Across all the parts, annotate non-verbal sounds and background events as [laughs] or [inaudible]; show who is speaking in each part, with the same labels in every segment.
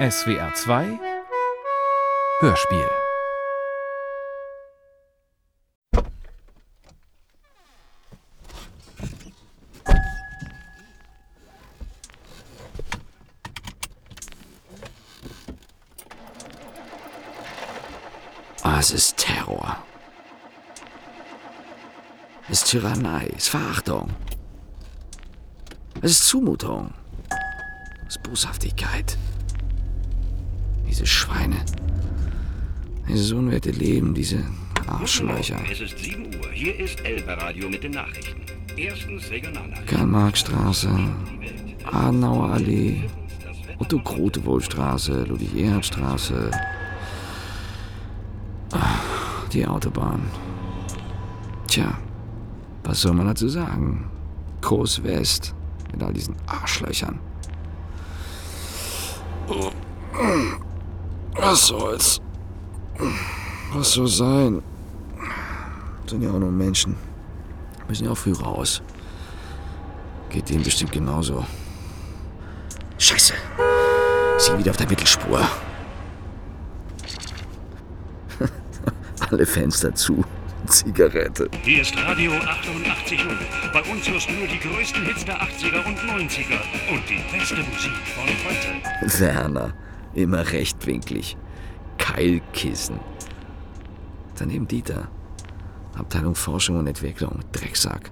Speaker 1: SWR 2 Hörspiel
Speaker 2: es ist Terror. Es ist Tyrannei, es ist Verachtung. Es ist Zumutung. Es ist Boshaftigkeit. Diese Schweine. Dieses unwerte Leben, diese Arschlöcher.
Speaker 3: Es ist 7 Uhr. Hier ist Elba Radio mit den Nachrichten. Erstens Regionalnachrichten.
Speaker 2: Karl-Marx-Straße, Adenauer Allee, Otto-Krotewohl-Straße, Ludwig-Erhard-Straße. Ah, Die Autobahn. Tja, was soll man dazu sagen? Kurs West mit all diesen Arschlöchern. Was soll's? Was soll sein? Sind ja auch nur Menschen. Müssen ja auch früh raus. Geht denen bestimmt genauso. Scheiße. Sie wieder auf der Mittelspur. [laughs] Alle Fenster zu. Zigarette.
Speaker 3: Hier ist Radio 88 Uhr. Bei uns hörst du nur die größten Hits der 80er und 90er. Und die beste Musik von heute.
Speaker 2: Werner. Immer rechtwinklig. Keilkissen. Daneben Dieter. Abteilung Forschung und Entwicklung. Drecksack.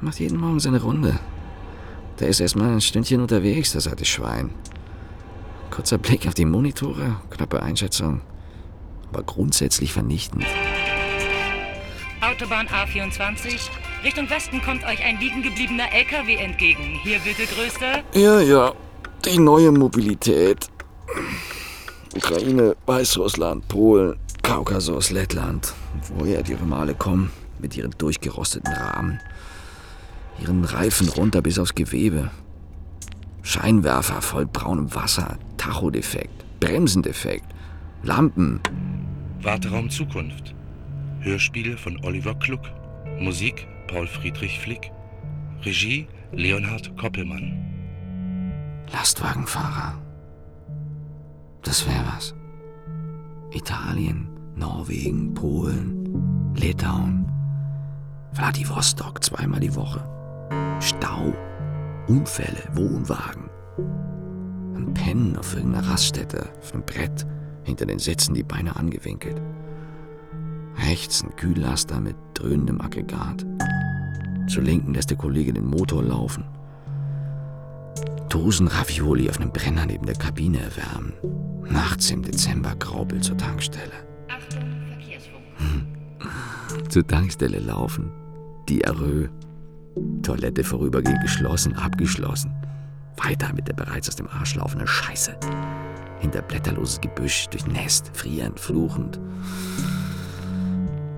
Speaker 2: Macht jeden Morgen seine Runde. Der ist erstmal ein Stündchen unterwegs, das alte Schwein. Kurzer Blick auf die Monitore, knappe Einschätzung. Aber grundsätzlich vernichtend.
Speaker 4: Autobahn A24. Richtung Westen kommt euch ein liegen gebliebener LKW entgegen. Hier bitte größter.
Speaker 2: Ja, ja. Die neue Mobilität. Ukraine, Weißrussland, Polen, Kaukasus, Lettland. Woher die Male kommen, mit ihren durchgerosteten Rahmen. Ihren Reifen runter bis aufs Gewebe. Scheinwerfer voll braunem Wasser, Tachodefekt, Bremsendefekt, Lampen.
Speaker 5: Warteraum Zukunft. Hörspiel von Oliver Kluck. Musik Paul Friedrich Flick. Regie Leonhard Koppelmann.
Speaker 2: Lastwagenfahrer. Das wäre was. Italien, Norwegen, Polen, Litauen, Vladivostok zweimal die Woche. Stau, Unfälle, Wohnwagen. Ein Pennen auf irgendeiner Raststätte, auf einem Brett, hinter den Sitzen die Beine angewinkelt. Rechts ein Kühllaster mit dröhnendem Aggregat. Zur Linken lässt der Kollege den Motor laufen. Dosen Ravioli auf einem Brenner neben der Kabine erwärmen. Nachts im Dezember Graupel zur Tankstelle.
Speaker 4: Achtung, Verkehrsfunk.
Speaker 2: Zur Tankstelle laufen. Diarrhoe. Toilette vorübergehend geschlossen, abgeschlossen. Weiter mit der bereits aus dem Arsch laufenden Scheiße. Hinter blätterloses Gebüsch, durchnässt, frierend, fluchend.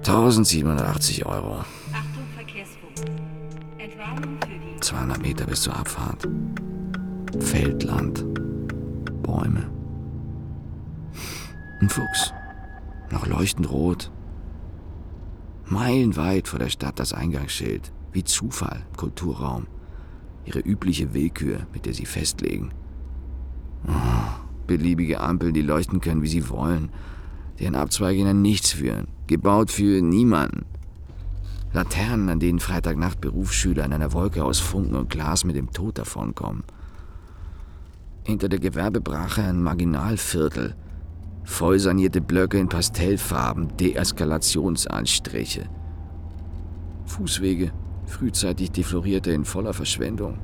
Speaker 2: 1780 Euro.
Speaker 4: Achtung, Verkehrsfunk. Entwarnung für die
Speaker 2: 200 Meter bis zur Abfahrt. Feldland. Bäume. Ein Fuchs. Noch leuchtend rot. Meilenweit vor der Stadt das Eingangsschild. Wie Zufall Kulturraum. Ihre übliche Willkür, mit der sie festlegen. Oh, beliebige Ampeln, die leuchten können, wie sie wollen. Deren Abzweige in ein Nichts führen. Gebaut für niemanden. Laternen, an denen Freitagnacht Berufsschüler in einer Wolke aus Funken und Glas mit dem Tod davonkommen. Hinter der Gewerbebrache ein Marginalviertel. Voll sanierte Blöcke in Pastellfarben, Deeskalationsanstriche. Fußwege, frühzeitig deflorierte in voller Verschwendung.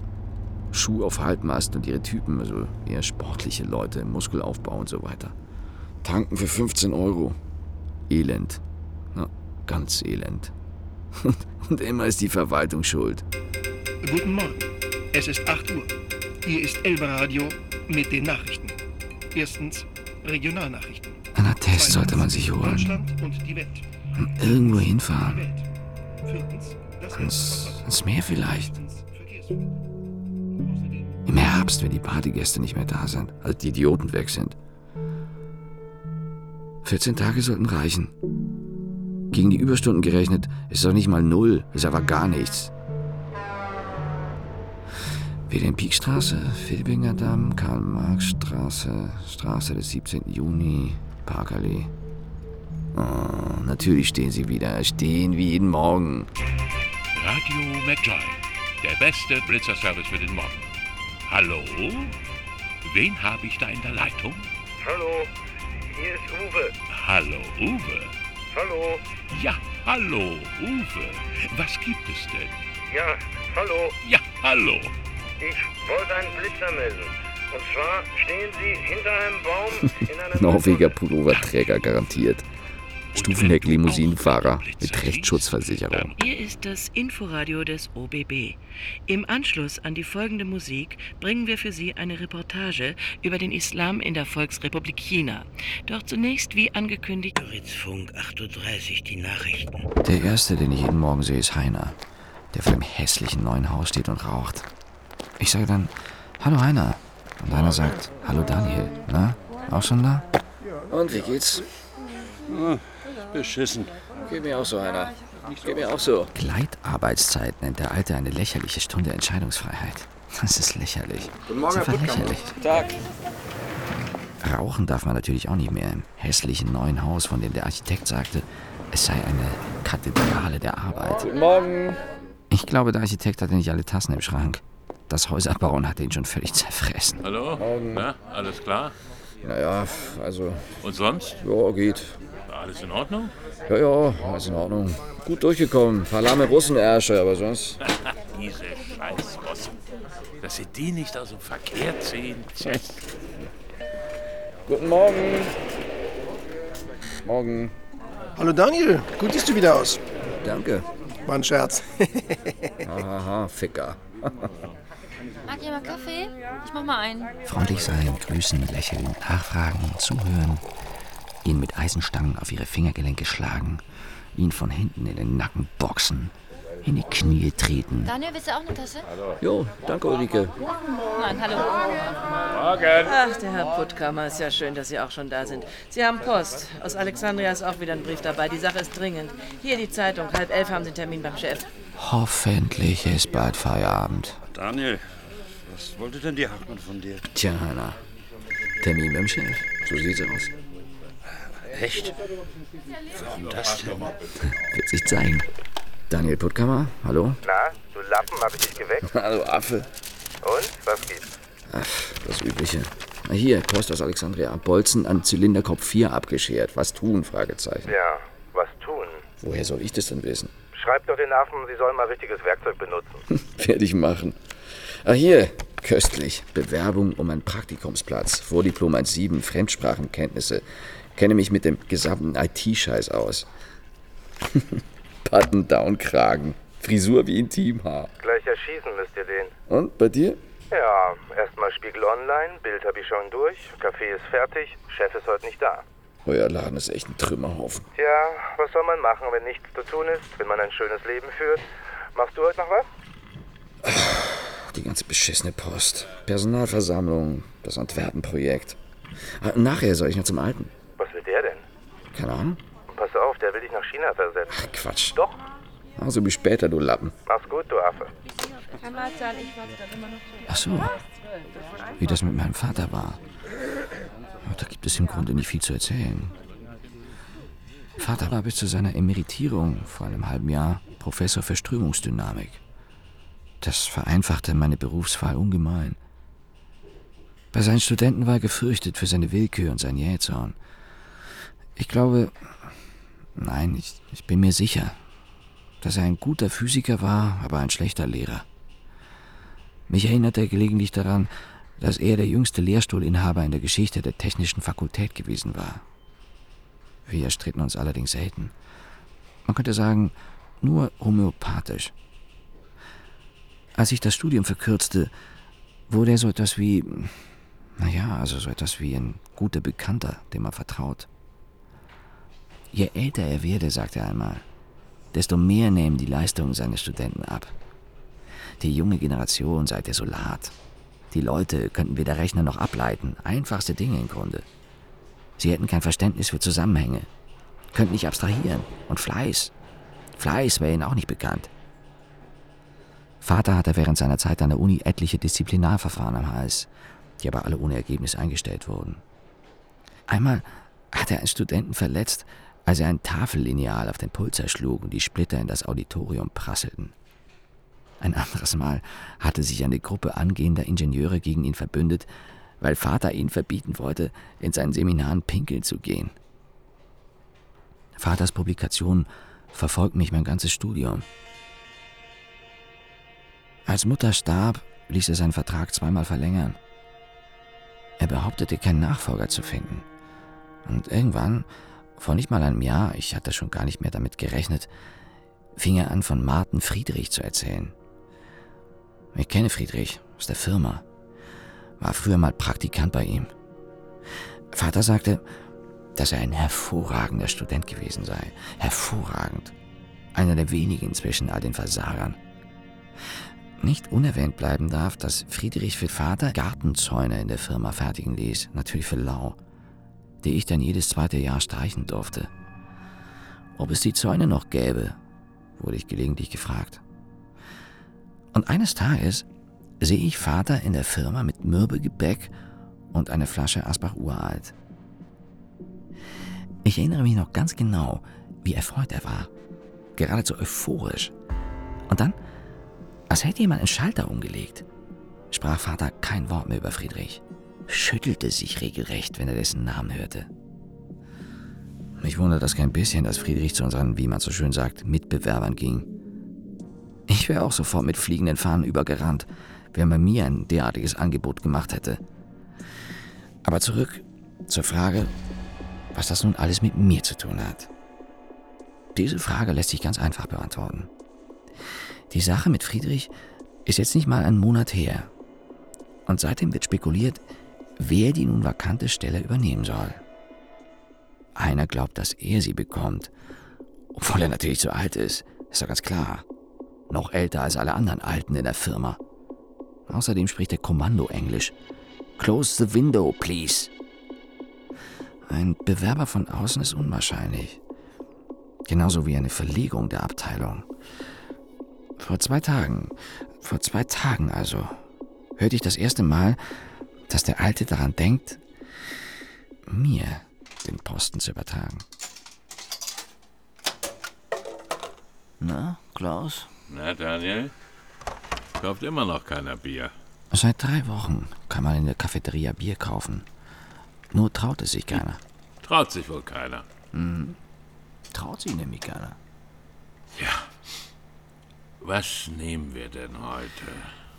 Speaker 2: Schuh auf Halbmast und ihre Typen, also eher sportliche Leute, Muskelaufbau und so weiter. Tanken für 15 Euro. Elend. Na, ganz elend. [laughs] Und, immer ist die Verwaltung schuld.
Speaker 6: Guten Morgen. Es ist 8 Uhr. Hier ist Elba Radio mit den Nachrichten. Erstens Regionalnachrichten.
Speaker 2: Ein Attest sollte man sich holen.
Speaker 6: Deutschland und die Welt.
Speaker 2: Irgendwo
Speaker 6: Die
Speaker 2: hinfahren.
Speaker 6: Welt. Viertens
Speaker 2: Ans, ans Meer vielleicht. Im Herbst, wenn die Partygäste nicht mehr da sind, also die Idioten weg sind. 14 Tage sollten reichen. Gegen die Überstunden gerechnet ist doch nicht mal null, ist aber gar nichts. Wilhelm-Pieck-Straße, Filbinger Damm, Karl-Marx-Straße, Straße des 17. Juni, Parkallee. Oh, natürlich stehen sie wieder. Stehen wie jeden Morgen.
Speaker 3: Radio Magi, der beste Blitzerservice für den Morgen. Hallo? Wen habe ich da in der Leitung?
Speaker 7: Hallo, hier ist Uwe.
Speaker 3: Hallo, Uwe.
Speaker 7: Hallo.
Speaker 3: Ja, hallo, Uwe. Was gibt es denn?
Speaker 7: Ja, hallo.
Speaker 3: Ja, hallo.
Speaker 7: Ich wollte einen Blitzer melden. Und zwar stehen Sie hinter einem Baum [laughs] in einer
Speaker 2: Norweger. Pulloverträger garantiert. Stufenheck-Limousinenfahrer mit Rechtsschutzversicherung.
Speaker 8: Hier ist das Inforadio des OBB. Im Anschluss an die folgende Musik bringen wir für Sie eine Reportage über den Islam in der Volksrepublik China. Doch zunächst, wie angekündigt,
Speaker 9: Ritzfunk 38, die Nachrichten.
Speaker 2: Der erste, den ich jeden Morgen sehe, ist Heiner, der vor dem hässlichen neuen Haus steht und raucht. Ich sage dann, hallo Heiner. Und Heiner sagt, hallo Daniel. Na, auch schon da? Und wie geht's?
Speaker 10: Beschissen.
Speaker 2: Geht mir auch so, Heiner. Geht mir auch so. Gleitarbeitszeit nennt der Alte eine lächerliche Stunde Entscheidungsfreiheit. Das ist lächerlich.
Speaker 10: Guten Morgen,
Speaker 2: das ist
Speaker 10: Herr
Speaker 2: lächerlich.
Speaker 10: Tag.
Speaker 2: Rauchen darf man natürlich auch nicht mehr im hässlichen neuen Haus, von dem der Architekt sagte, es sei eine Kathedrale der Arbeit.
Speaker 10: Guten Morgen.
Speaker 2: Ich glaube, der Architekt hatte nicht alle Tassen im Schrank. Das Häuserbauen hat ihn schon völlig zerfressen.
Speaker 11: Hallo? Na, alles klar?
Speaker 2: Naja, also,
Speaker 11: Und sonst?
Speaker 2: ja, geht.
Speaker 11: Alles in Ordnung?
Speaker 2: Ja, ja, alles in Ordnung. Gut durchgekommen. Ein paar lahme Russenärsche, aber sonst. [laughs]
Speaker 11: Diese scheiß Russen. Dass sie die nicht aus dem Verkehr ziehen.
Speaker 2: Guten Morgen. Morgen.
Speaker 6: Hallo Daniel, gut siehst du wieder aus.
Speaker 2: Danke.
Speaker 6: War ein Scherz.
Speaker 2: Haha, Ficker.
Speaker 12: Mag ihr mal Kaffee? Ich mach mal einen.
Speaker 2: Freundlich sein, grüßen, lächeln, nachfragen, zuhören. Ihn mit Eisenstangen auf ihre Fingergelenke schlagen. Ihn von hinten in den Nacken boxen. In die Knie treten.
Speaker 12: Daniel, willst du auch eine Tasse?
Speaker 2: Jo, danke Ulrike.
Speaker 12: Nein, hallo.
Speaker 8: ach, der Herr Puttkammer, ist ja schön, dass Sie auch schon da sind. Sie haben Post. Aus Alexandria ist auch wieder ein Brief dabei. Die Sache ist dringend. Hier die Zeitung. Halb elf haben Sie einen Termin beim Chef.
Speaker 2: Hoffentlich ist bald Feierabend.
Speaker 10: Daniel, was wollte denn die Hartmann von dir?
Speaker 2: Tja, Hanna. Termin beim Chef. So sieht's aus.
Speaker 10: Echt? Warum das denn? [laughs]
Speaker 2: Wird sich zeigen. Daniel Puttkammer, hallo?
Speaker 7: Na, du Lappen, hab ich dich geweckt? [laughs]
Speaker 2: Hallo Affe.
Speaker 7: Und? Was gibt's?
Speaker 2: Ach, das Übliche. Na Hier, Post aus Alexandria. Bolzen an Zylinderkopf 4 abgeschert. Was tun? Fragezeichen.
Speaker 7: Ja, was tun?
Speaker 2: Woher soll ich das denn wissen?
Speaker 7: Schreib doch den Affen, sie sollen mal richtiges Werkzeug benutzen. [laughs]
Speaker 2: Werde ich machen. Ah, hier. Köstlich. Bewerbung um einen Praktikumsplatz. Vordiplom 1.7. Fremdsprachenkenntnisse. Kenne mich mit dem gesamten IT-Scheiß aus. [laughs] Button-Down-Kragen. Frisur wie Intimhaar.
Speaker 7: Gleich erschießen müsst ihr den.
Speaker 2: Und bei dir?
Speaker 7: Ja, erstmal Spiegel Online, Bild hab ich schon durch, Kaffee ist fertig, Chef ist heute nicht da.
Speaker 2: Euer Laden ist echt ein Trümmerhaufen.
Speaker 7: Tja, was soll man machen, wenn nichts zu tun ist, wenn man ein schönes Leben führt? Machst du heute noch was?
Speaker 2: Die ganze beschissene Post. Personalversammlung. Das Antwerpen-Projekt. Ah, nachher soll ich noch zum Alten.
Speaker 7: Was will der denn?
Speaker 2: Keine Ahnung.
Speaker 7: Pass auf, der will dich nach China versetzen.
Speaker 2: Quatsch.
Speaker 7: Doch,
Speaker 2: Also bis später, du Lappen.
Speaker 7: mach's gut, du Affe.
Speaker 2: Ach so. Wie das mit meinem Vater war. Da gibt es im Grunde nicht viel zu erzählen. Vater war bis zu seiner Emeritierung vor einem halben Jahr Professor für Strömungsdynamik. Das vereinfachte meine Berufswahl ungemein. Bei seinen Studenten war er gefürchtet für seine Willkür und sein Jähzorn. Ich glaube, nein, ich, ich bin mir sicher, dass er ein guter Physiker war, aber ein schlechter Lehrer. Mich erinnert er gelegentlich daran, dass er der jüngste Lehrstuhlinhaber in der Geschichte der Technischen Fakultät gewesen war. Wir stritten uns allerdings selten. Man könnte sagen, nur homöopathisch. Als ich das Studium verkürzte, wurde er so etwas wie, naja, also so etwas wie ein guter Bekannter, dem man vertraut. Je älter er werde, sagte er einmal, desto mehr nehmen die Leistungen seiner Studenten ab. Die junge Generation sei desolat. Die Leute könnten weder Rechner noch ableiten. Einfachste Dinge im Grunde. Sie hätten kein Verständnis für Zusammenhänge. Könnten nicht abstrahieren. Und Fleiß. Fleiß wäre ihnen auch nicht bekannt. Vater hatte während seiner Zeit an der Uni etliche Disziplinarverfahren am Hals, die aber alle ohne Ergebnis eingestellt wurden. Einmal hat er einen Studenten verletzt, als er ein Tafellineal auf den Pulser schlug und die Splitter in das Auditorium prasselten. Ein anderes Mal hatte sich eine Gruppe angehender Ingenieure gegen ihn verbündet, weil Vater ihn verbieten wollte, in seinen Seminaren pinkeln zu gehen. Vaters Publikation verfolgt mich mein ganzes Studium. Als Mutter starb, ließ er seinen Vertrag zweimal verlängern. Er behauptete, keinen Nachfolger zu finden. Und irgendwann, vor nicht mal einem Jahr, ich hatte schon gar nicht mehr damit gerechnet, fing er an, von Martin Friedrich zu erzählen. Ich kenne Friedrich aus der Firma, war früher mal Praktikant bei ihm. Vater sagte, dass er ein hervorragender Student gewesen sei. Hervorragend. Einer der wenigen zwischen all den Versagern. Nicht unerwähnt bleiben darf, dass Friedrich für Vater Gartenzäune in der Firma fertigen ließ, natürlich für Lau, die ich dann jedes zweite Jahr streichen durfte. Ob es die Zäune noch gäbe, wurde ich gelegentlich gefragt. Und eines Tages sehe ich Vater in der Firma mit Mürbegebäck und eine Flasche Asbach uralt. Ich erinnere mich noch ganz genau, wie erfreut er war. Geradezu euphorisch. Und dann, als hätte jemand einen Schalter umgelegt, sprach Vater kein Wort mehr über Friedrich, schüttelte sich regelrecht, wenn er dessen Namen hörte. Mich wundert das kein bisschen, dass Friedrich zu unseren, wie man so schön sagt, Mitbewerbern ging. Ich wäre auch sofort mit fliegenden Fahnen übergerannt, wenn man mir ein derartiges Angebot gemacht hätte. Aber zurück zur Frage, was das nun alles mit mir zu tun hat. Diese Frage lässt sich ganz einfach beantworten. Die Sache mit Friedrich ist jetzt nicht mal einen Monat her. Und seitdem wird spekuliert, wer die nun vakante Stelle übernehmen soll. Einer glaubt, dass er sie bekommt, obwohl er natürlich zu alt ist, ist doch ganz klar. Noch älter als alle anderen Alten in der Firma. Außerdem spricht er Kommando-Englisch. Close the window, please. Ein Bewerber von außen ist unwahrscheinlich. Genauso wie eine Verlegung der Abteilung. Vor zwei Tagen, vor zwei Tagen also, hörte ich das erste Mal, dass der Alte daran denkt, mir den Posten zu übertragen.
Speaker 11: Na, Klaus? Na, Daniel? Kauft immer noch keiner Bier.
Speaker 2: Seit drei Wochen kann man in der Cafeteria Bier kaufen. Nur traut es sich keiner.
Speaker 11: Traut sich wohl keiner.
Speaker 2: Hm. Traut sich nämlich keiner.
Speaker 11: Ja. Was nehmen wir denn heute?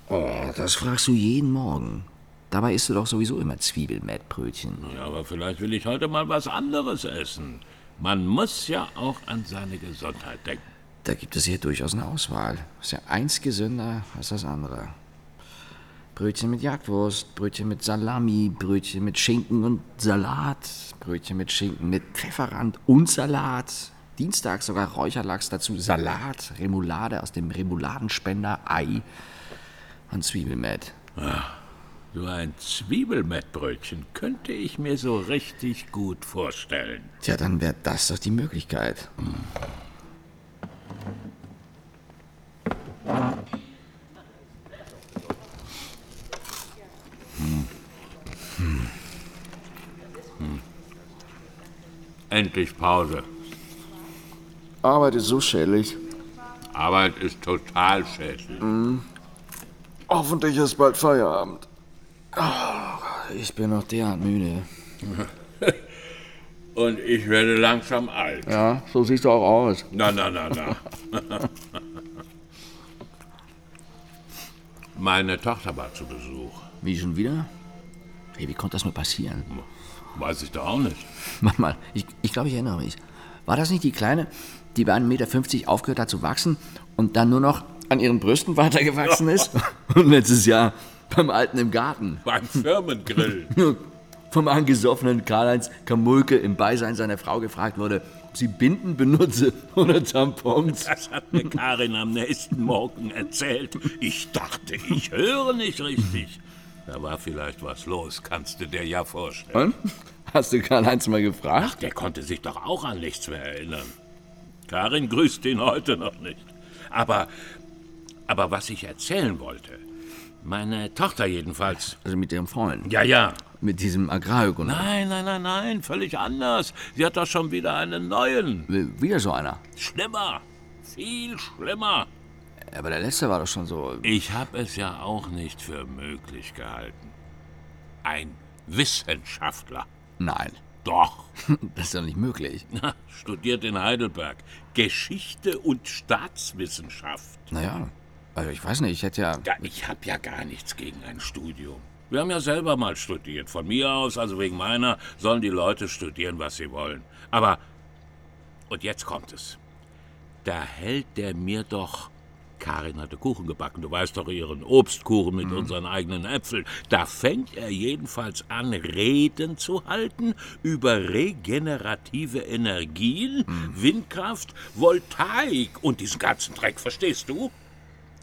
Speaker 2: Oh, das fragst du jeden Morgen. Dabei isst du doch sowieso immer Zwiebelmettbrötchen.
Speaker 11: Ja, aber vielleicht will ich heute mal was anderes essen. Man muss ja auch an seine Gesundheit denken.
Speaker 2: Da gibt es hier durchaus eine Auswahl. Ist ja eins gesünder als das andere. Brötchen mit Jagdwurst, Brötchen mit Salami, Brötchen mit Schinken und Salat, Brötchen mit Schinken mit Pfefferrand und Salat. Dienstag sogar Räucherlachs dazu, Salat, Remoulade aus dem Remouladenspender, Ei und Zwiebelmett.
Speaker 11: Ach, so ein Zwiebelmettbrötchen könnte ich mir so richtig gut vorstellen.
Speaker 2: Tja, dann wäre das doch die Möglichkeit. Hm.
Speaker 11: Hm. Hm. Hm. Endlich Pause.
Speaker 2: Arbeit ist so schädlich.
Speaker 11: Arbeit ist total schädlich.
Speaker 2: Mhm. Hoffentlich ist bald Feierabend. Oh, ich bin noch derart müde. [laughs]
Speaker 11: Und ich werde langsam alt.
Speaker 2: Ja, so siehst du auch aus.
Speaker 11: Na, na, na, na. [laughs] Meine Tochter war zu Besuch.
Speaker 2: Wie schon wieder? Hey, wie konnte das nur passieren?
Speaker 11: Weiß ich doch auch nicht.
Speaker 2: Mach mal, ich, ich glaube, ich erinnere mich. War das nicht die Kleine, die bei 1,50 Meter aufgehört hat zu wachsen und dann nur noch an ihren Brüsten weitergewachsen [laughs] ist? und letztes Jahr beim Alten im Garten.
Speaker 11: Beim Firmengrill. [laughs]
Speaker 2: Vom angesoffenen Karl-Heinz Kamulke im Beisein seiner Frau gefragt wurde, sie Binden benutze [laughs] oder Tampons.
Speaker 11: Das hat mir Karin am nächsten Morgen erzählt. Ich dachte, ich höre nicht richtig. Da war vielleicht was los, kannst du dir ja vorstellen.
Speaker 2: Und? Hast du Karl-Heinz mal gefragt?
Speaker 11: Ach, der konnte sich doch auch an nichts mehr erinnern. Karin grüßt ihn heute noch nicht. Aber Aber was ich erzählen wollte, meine Tochter jedenfalls.
Speaker 2: Also mit ihrem Freund?
Speaker 11: Ja, ja.
Speaker 2: Mit diesem Agrarökonom?
Speaker 11: Nein, nein, nein, nein, völlig anders. Sie hat doch schon wieder einen neuen.
Speaker 2: Wieder so einer?
Speaker 11: Schlimmer. Viel schlimmer.
Speaker 2: Aber der letzte war doch schon so.
Speaker 11: Ich habe es ja auch nicht für möglich gehalten. Ein Wissenschaftler.
Speaker 2: Nein.
Speaker 11: Doch. [laughs]
Speaker 2: Das ist doch nicht möglich.
Speaker 11: Na, studiert in Heidelberg. Geschichte und Staatswissenschaft.
Speaker 2: Naja, also ich weiß nicht, ich hätte ja.
Speaker 11: Ja, ich habe ja gar nichts gegen ein Studium. Wir haben ja selber mal studiert. Von mir aus, also wegen meiner, sollen die Leute studieren, was sie wollen. Aber, und jetzt kommt es. Da hält der mir doch. Karin hatte Kuchen gebacken, du weißt doch ihren Obstkuchen mit unseren eigenen Äpfeln. Da fängt er jedenfalls an, Reden zu halten über regenerative Energien, Windkraft, Voltaik und diesen ganzen Dreck, verstehst du?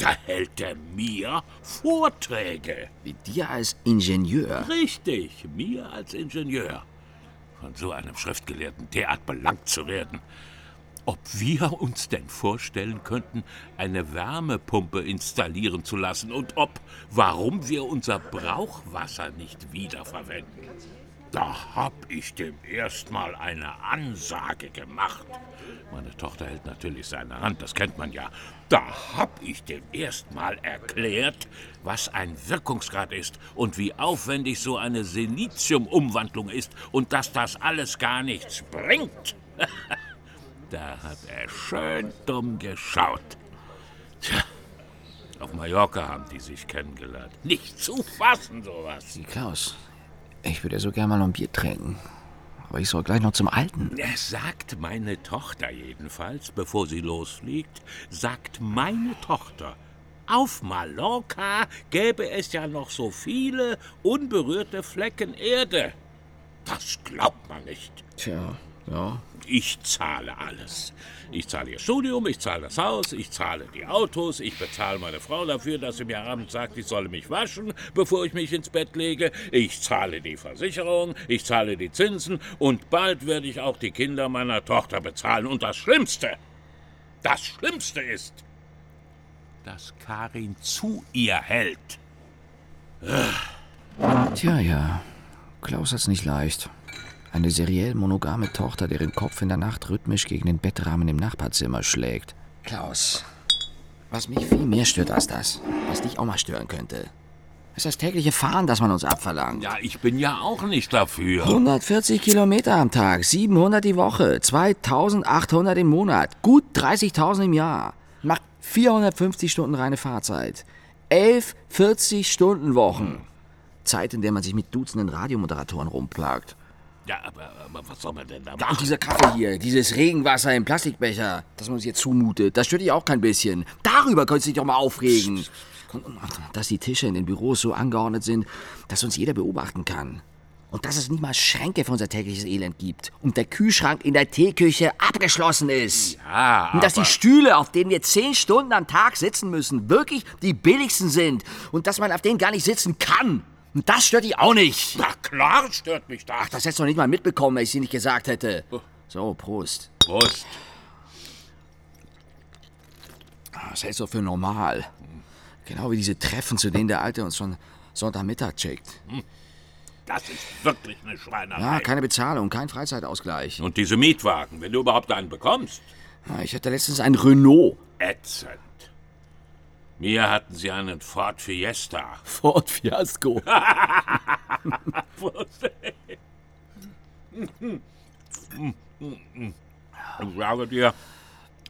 Speaker 11: Da hält er mir Vorträge.
Speaker 2: Wie dir als Ingenieur?
Speaker 11: Richtig, mir als Ingenieur. Von so einem Schriftgelehrten derart belangt zu werden. Ob wir uns denn vorstellen könnten, eine Wärmepumpe installieren zu lassen und ob, warum wir unser Brauchwasser nicht wiederverwenden. Da hab ich dem erstmal eine Ansage gemacht. Meine Tochter hält natürlich seine Hand, das kennt man ja. Da hab ich dem erstmal erklärt, was ein Wirkungsgrad ist und wie aufwendig so eine Siliziumumwandlung ist und dass das alles gar nichts bringt. [laughs] da hat er schön dumm geschaut. Tja, auf Mallorca haben die sich kennengelernt. Nicht zu fassen, sowas.
Speaker 2: Klaus, ich würde so gerne mal noch ein Bier trinken. Aber ich soll gleich noch zum Alten.
Speaker 11: Er sagt meine Tochter jedenfalls, bevor sie losfliegt, sagt meine Tochter, auf Mallorca gäbe es ja noch so viele unberührte Flecken Erde. Das glaubt man nicht.
Speaker 2: Tja, ja.
Speaker 11: Ich zahle alles. Ich zahle ihr Studium, ich zahle das Haus, ich zahle die Autos, ich bezahle meine Frau dafür, dass sie mir abends sagt, ich solle mich waschen, bevor ich mich ins Bett lege. Ich zahle die Versicherung, ich zahle die Zinsen und bald werde ich auch die Kinder meiner Tochter bezahlen. Und das Schlimmste, das Schlimmste ist, dass Karin zu ihr hält.
Speaker 2: Tja, ja. Klaus hat's nicht leicht. Eine seriell monogame Tochter, deren Kopf in der Nacht rhythmisch gegen den Bettrahmen im Nachbarzimmer schlägt. Klaus, was mich viel mehr stört als das, was dich auch mal stören könnte, ist das tägliche Fahren, das man uns abverlangt.
Speaker 11: Ja, ich bin ja auch nicht dafür.
Speaker 2: 140 Kilometer am Tag, 700 die Woche, 2800 im Monat, gut 30.000 im Jahr. Macht 450 Stunden reine Fahrzeit. 11 40-Stunden-Wochen. Zeit, in der man sich mit Dutzenden Radiomoderatoren rumplagt.
Speaker 11: Ja, aber, aber was soll man denn da
Speaker 2: Ja,
Speaker 11: machen?
Speaker 2: und dieser Kaffee hier, dieses Regenwasser im Plastikbecher, das man uns jetzt zumutet, das stört dich auch kein bisschen. Darüber könntest du dich doch mal aufregen. Dass die Tische in den Büros so angeordnet sind, dass uns jeder beobachten kann. Und dass es nicht mal Schränke für unser tägliches Elend gibt. Und der Kühlschrank in der Teeküche abgeschlossen ist.
Speaker 11: Ja,
Speaker 2: Und dass die Stühle, auf denen wir zehn Stunden am Tag sitzen müssen, wirklich die billigsten sind. Und dass man auf denen gar nicht sitzen kann. Und das stört dich auch nicht.
Speaker 11: Na klar stört mich das.
Speaker 2: Ach, das hättest du noch nicht mal mitbekommen, wenn ich sie nicht gesagt hätte. So, Prost.
Speaker 11: Prost.
Speaker 2: Das hältst du für normal. Genau wie diese Treffen, zu denen der Alte uns schon Sonntagmittag checkt.
Speaker 11: Das ist wirklich eine Schweinerei.
Speaker 2: Ja, keine Bezahlung, kein Freizeitausgleich.
Speaker 11: Und diese Mietwagen, wenn du überhaupt einen bekommst.
Speaker 2: Ich hatte letztens einen Renault.
Speaker 11: Ätzend. Mir hatten sie einen Ford Fiesta. [laughs]
Speaker 2: Ford Fiasco.
Speaker 11: Ich sage dir,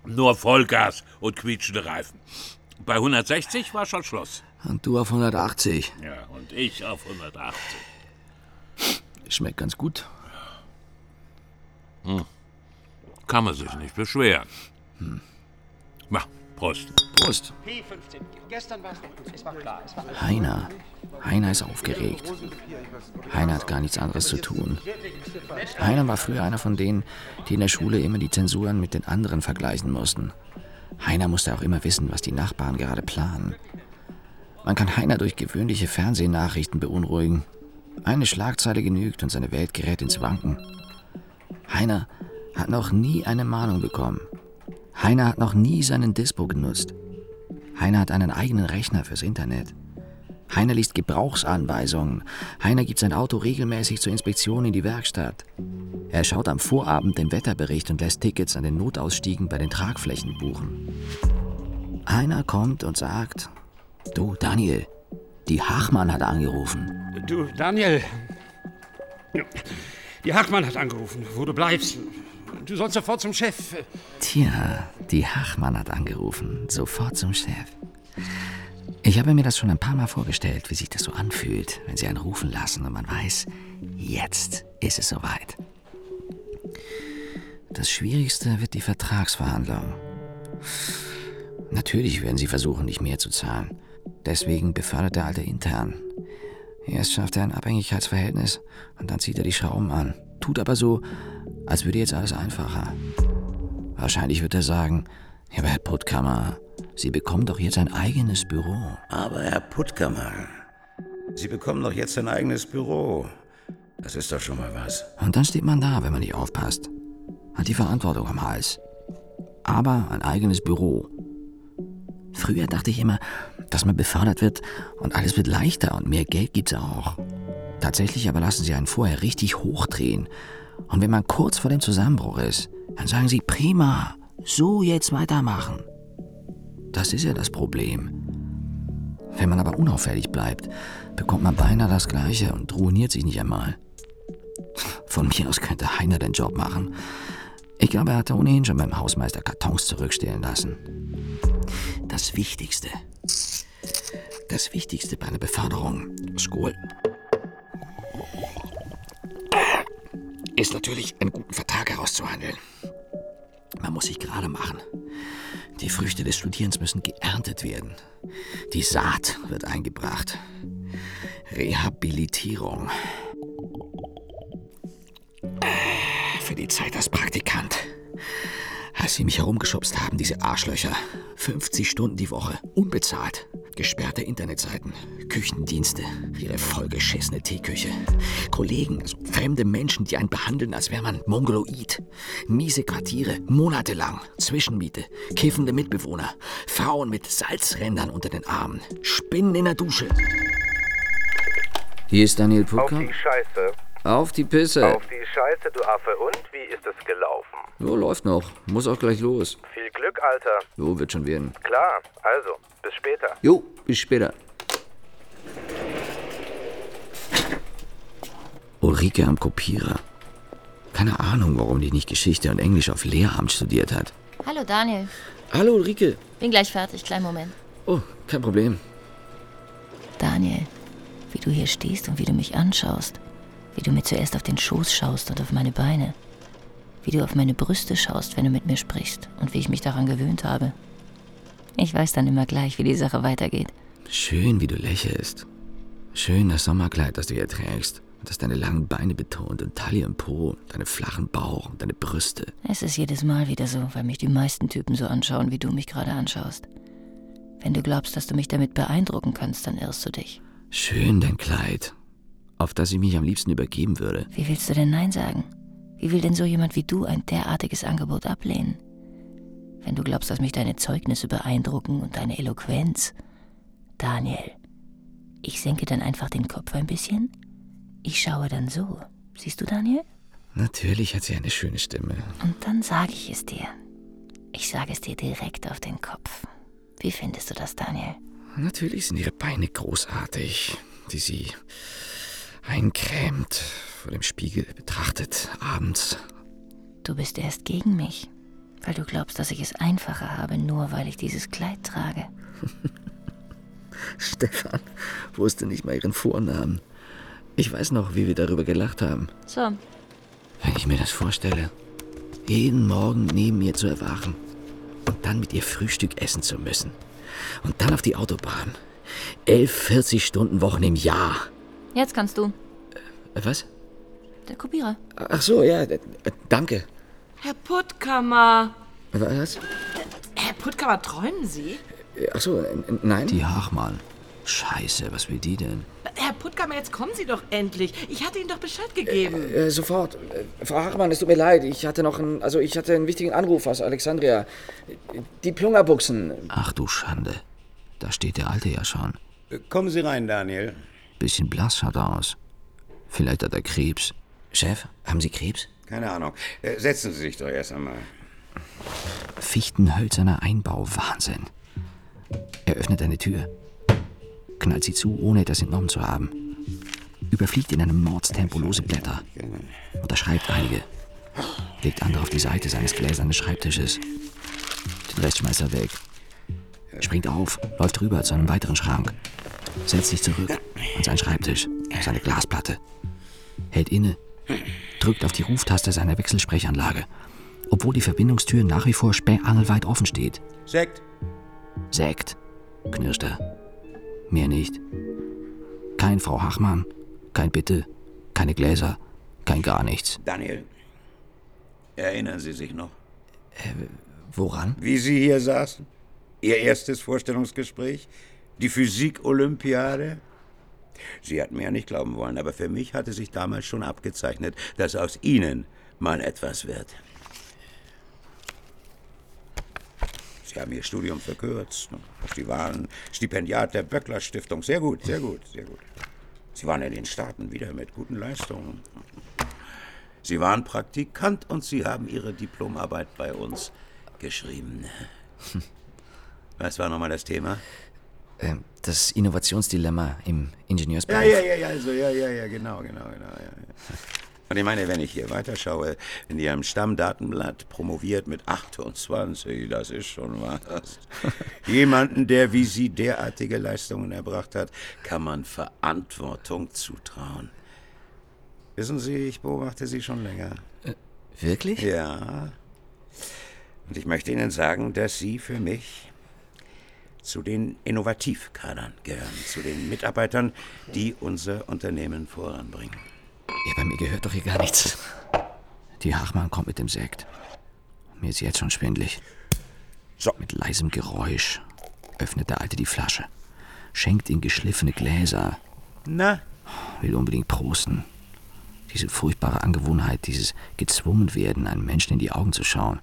Speaker 11: nur Vollgas und quietschende Reifen. Bei 160 war schon Schluss.
Speaker 2: Und du auf 180.
Speaker 11: Ja, und ich auf 180.
Speaker 2: Schmeckt ganz gut.
Speaker 11: Hm. Kann man sich nicht beschweren. Na, Prost.
Speaker 2: Prost.
Speaker 13: P15. Gestern war es noch. Es war klar. Es war
Speaker 2: Heiner. Heiner ist aufgeregt. Heiner hat gar nichts anderes zu tun. Heiner war früher einer von denen, die in der Schule immer die Zensuren mit den anderen vergleichen mussten. Heiner musste auch immer wissen, was die Nachbarn gerade planen. Man kann Heiner durch gewöhnliche Fernsehnachrichten beunruhigen. Eine Schlagzeile genügt und seine Welt gerät ins Wanken. Heiner hat noch nie eine Mahnung bekommen. Heiner hat noch nie seinen Dispo genutzt. Heiner hat einen eigenen Rechner fürs Internet. Heiner liest Gebrauchsanweisungen. Heiner gibt sein Auto regelmäßig zur Inspektion in die Werkstatt. Er schaut am Vorabend den Wetterbericht und lässt Tickets an den Notausstiegen bei den Tragflächen buchen. Heiner kommt und sagt, du Daniel, die Hachmann hat angerufen.
Speaker 13: Du, Daniel. Die Hachmann hat angerufen, wo du bleibst. Du sollst sofort zum Chef.
Speaker 2: Tja, die Hachmann hat angerufen, sofort zum Chef. Ich habe mir das schon ein paar Mal vorgestellt, wie sich das so anfühlt, wenn sie einen rufen lassen und man weiß, jetzt ist es soweit. Das Schwierigste wird die Vertragsverhandlung. Natürlich werden sie versuchen, nicht mehr zu zahlen. Deswegen befördert der Alte intern. Erst schafft er ein Abhängigkeitsverhältnis und dann zieht er die Schrauben an. Tut aber so, als würde jetzt alles einfacher. Wahrscheinlich wird er sagen, ja, aber Herr Puttkammer, Sie bekommen doch jetzt ein eigenes Büro.
Speaker 10: Aber Herr Puttkammer, Sie bekommen doch jetzt ein eigenes Büro. Das ist doch schon mal was.
Speaker 2: Und dann steht man da, wenn man nicht aufpasst. Hat die Verantwortung am Hals. Aber ein eigenes Büro. Früher dachte ich immer, dass man befördert wird und alles wird leichter und mehr Geld gibt's auch. Tatsächlich aber lassen sie einen vorher richtig hochdrehen. Und wenn man kurz vor dem Zusammenbruch ist, dann sagen sie, prima, so jetzt weitermachen. Das ist ja das Problem. Wenn man aber unauffällig bleibt, bekommt man beinahe das Gleiche und ruiniert sich nicht einmal. Von mir aus könnte Heiner den Job machen. Ich glaube, er hatte ohnehin schon beim Hausmeister Kartons zurückstellen lassen. Das Wichtigste. Das Wichtigste bei einer Beförderung. Skol. Ist natürlich, einen guten Vertrag herauszuhandeln. Man muss sich gerade machen. Die Früchte des Studierens müssen geerntet werden. Die Saat wird eingebracht. Rehabilitierung. Für die Zeit als Praktikant. Als sie mich herumgeschubst haben, diese Arschlöcher. 50 Stunden die Woche, unbezahlt. Gesperrte Internetseiten, Küchendienste, ihre vollgeschissene Teeküche. Kollegen, also fremde Menschen, die einen behandeln, als wäre man Mongoloid. Miese Quartiere, monatelang. Zwischenmiete, kiffende Mitbewohner. Frauen mit Salzrändern unter den Armen. Spinnen in der Dusche. Hier ist Daniel Pucker.
Speaker 14: Auf die Scheiße.
Speaker 2: Auf die Pisse.
Speaker 14: Auf die Scheiße, du Affe. Und wie ist es gelaufen?
Speaker 2: Jo, läuft noch. Muss auch gleich los.
Speaker 14: Viel Glück, Alter.
Speaker 2: Jo, wird schon werden.
Speaker 14: Klar, also, bis später.
Speaker 2: Jo, bis später. Ulrike am Kopierer. Keine Ahnung, warum die nicht Geschichte und Englisch auf Lehramt studiert hat.
Speaker 12: Hallo Daniel.
Speaker 2: Hallo Ulrike.
Speaker 12: Bin gleich fertig, kleinen Moment.
Speaker 2: Oh, kein Problem.
Speaker 12: Daniel, wie du hier stehst und wie du mich anschaust. Wie du mir zuerst auf den Schoß schaust und auf meine Beine. Wie du auf meine Brüste schaust, wenn du mit mir sprichst und wie ich mich daran gewöhnt habe. Ich weiß dann immer gleich, wie die Sache weitergeht.
Speaker 2: Schön, wie du lächelst. Schön das Sommerkleid, das du hier trägst. Und das deine langen Beine betont und Taille und Po, deine flachen Bauch und deine Brüste.
Speaker 12: Es ist jedes Mal wieder so, weil mich die meisten Typen so anschauen, wie du mich gerade anschaust. Wenn du glaubst, dass du mich damit beeindrucken kannst, dann irrst du dich.
Speaker 2: Schön dein Kleid, auf das ich mich am liebsten übergeben würde.
Speaker 12: Wie willst du denn Nein sagen? Wie will denn so jemand wie du ein derartiges Angebot ablehnen? Wenn du glaubst, dass mich deine Zeugnisse beeindrucken und deine Eloquenz. Daniel, ich senke dann einfach den Kopf ein bisschen. Ich schaue dann so. Siehst du, Daniel?
Speaker 2: Natürlich hat sie eine schöne Stimme.
Speaker 12: Und dann sage ich es dir. Ich sage es dir direkt auf den Kopf. Wie findest du das, Daniel?
Speaker 2: Natürlich sind ihre Beine großartig, die sie eincremt, vor dem Spiegel betrachtet, abends.
Speaker 12: Du bist erst gegen mich, weil du glaubst, dass ich es einfacher habe, nur weil ich dieses Kleid trage. [laughs]
Speaker 2: Stefan wusste nicht mal ihren Vornamen. Ich weiß noch, wie wir darüber gelacht haben.
Speaker 12: So,
Speaker 2: Wenn ich mir das vorstelle, jeden Morgen neben mir zu erwachen und dann mit ihr Frühstück essen zu müssen. Und dann auf die Autobahn. Elf 40-Stunden-Wochen im Jahr.
Speaker 12: Jetzt kannst du.
Speaker 2: Äh, Was?
Speaker 12: Der Kopierer.
Speaker 2: Ach so, ja, äh, danke.
Speaker 15: Herr Puttkammer.
Speaker 2: Was?
Speaker 15: Herr Puttkammer, träumen Sie?
Speaker 2: Ach so, äh, nein? Die Hachmann. Scheiße, was will die denn?
Speaker 15: Herr Puttkammer, jetzt kommen Sie doch endlich. Ich hatte Ihnen doch Bescheid gegeben.
Speaker 16: Äh, sofort. Äh, Frau Hachmann, es tut mir leid. Ich hatte noch einen, also ich hatte einen wichtigen Anruf aus Alexandria. Die Plungerbuchsen.
Speaker 2: Ach du Schande. Da steht der Alte ja schon.
Speaker 10: Kommen Sie rein, Daniel.
Speaker 2: Bisschen blass schaut er aus. Vielleicht hat er Krebs. Chef, haben Sie Krebs?
Speaker 10: Keine Ahnung. Äh, Setzen Sie sich doch erst einmal.
Speaker 2: Fichtenhölzerner Einbau, Wahnsinn. Er öffnet eine Tür, knallt sie zu, ohne etwas entnommen zu haben, überfliegt in einem Mordstempo lose Blätter, unterschreibt einige, legt andere auf die Seite seines gläsernen Schreibtisches. Den Rest schmeißt er weg, springt auf, läuft rüber zu einem weiteren Schrank, setzt sich zurück an seinen Schreibtisch, seine Glasplatte, hält inne, drückt auf die Ruftaste seiner Wechselsprechanlage, obwohl die Verbindungstür nach wie vor spähangelweit offen steht.
Speaker 10: Sekt.
Speaker 2: Sekt, knirscht er. Mehr nicht. Kein Frau Hachmann, kein Bitte, keine Gläser, kein gar nichts.
Speaker 10: Daniel, erinnern Sie sich noch?
Speaker 2: Äh, woran?
Speaker 10: Wie Sie hier saßen? Ihr erstes Vorstellungsgespräch? Die Physik-Olympiade? Sie hatten mir ja nicht glauben wollen, aber für mich hatte sich damals schon abgezeichnet, dass aus Ihnen mal etwas wird. Sie haben Ihr Studium verkürzt. Sie waren Stipendiat der Böckler Stiftung. Sehr gut, sehr gut, sehr gut. Sie waren in den Staaten wieder mit guten Leistungen. Sie waren Praktikant und Sie haben Ihre Diplomarbeit bei uns geschrieben. [laughs] Was war nochmal das Thema?
Speaker 2: Ähm, das Innovationsdilemma im Ingenieursberuf.
Speaker 10: Ja, ja, ja, ja, also, ja, ja, ja, genau, genau, genau. Ja, ja. Und ich meine, wenn ich hier weiterschaue, in Ihrem Stammdatenblatt promoviert mit 28, das ist schon was. [laughs] Jemanden, der wie Sie derartige Leistungen erbracht hat, kann man Verantwortung zutrauen. Wissen Sie, ich beobachte Sie schon länger.
Speaker 2: Äh, wirklich?
Speaker 10: Ja. Und ich möchte Ihnen sagen, dass Sie für mich zu den Innovativkadern gehören, zu den Mitarbeitern, die unser Unternehmen voranbringen.
Speaker 2: Ja, bei mir gehört doch hier gar nichts. Die Hachmann kommt mit dem Sekt. Mir ist jetzt schon schwindlig.
Speaker 10: So.
Speaker 2: Mit leisem Geräusch öffnet der Alte die Flasche, schenkt in geschliffene Gläser.
Speaker 10: Na?
Speaker 2: Will unbedingt prosten. Diese furchtbare Angewohnheit, dieses gezwungen werden, einem Menschen in die Augen zu schauen.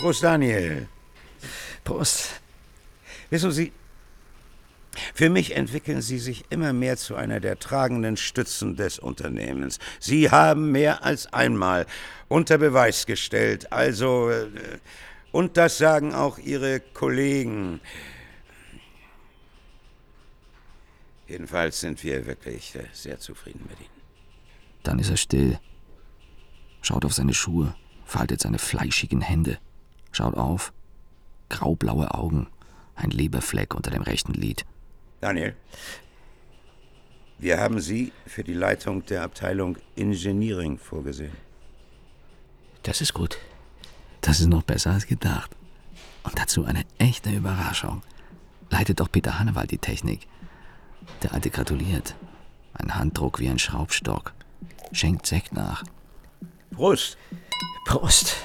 Speaker 10: Prost, Daniel.
Speaker 2: Prost.
Speaker 10: Wissen Sie, für mich entwickeln Sie sich immer mehr zu einer der tragenden Stützen des Unternehmens. Sie haben mehr als einmal unter Beweis gestellt, also. äh, Und das sagen auch Ihre Kollegen. Jedenfalls sind wir wirklich äh, sehr zufrieden mit Ihnen.
Speaker 2: Dann ist er still, schaut auf seine Schuhe, faltet seine fleischigen Hände, schaut auf, graublaue Augen, ein Leberfleck unter dem rechten Lid.
Speaker 10: Daniel, wir haben Sie für die Leitung der Abteilung Engineering vorgesehen.
Speaker 2: Das ist gut. Das ist noch besser als gedacht. Und dazu eine echte Überraschung. Leitet doch Peter Hannewald die Technik. Der Alte gratuliert. Ein Handdruck wie ein Schraubstock. Schenkt Sekt nach.
Speaker 10: Prost!
Speaker 2: Prost!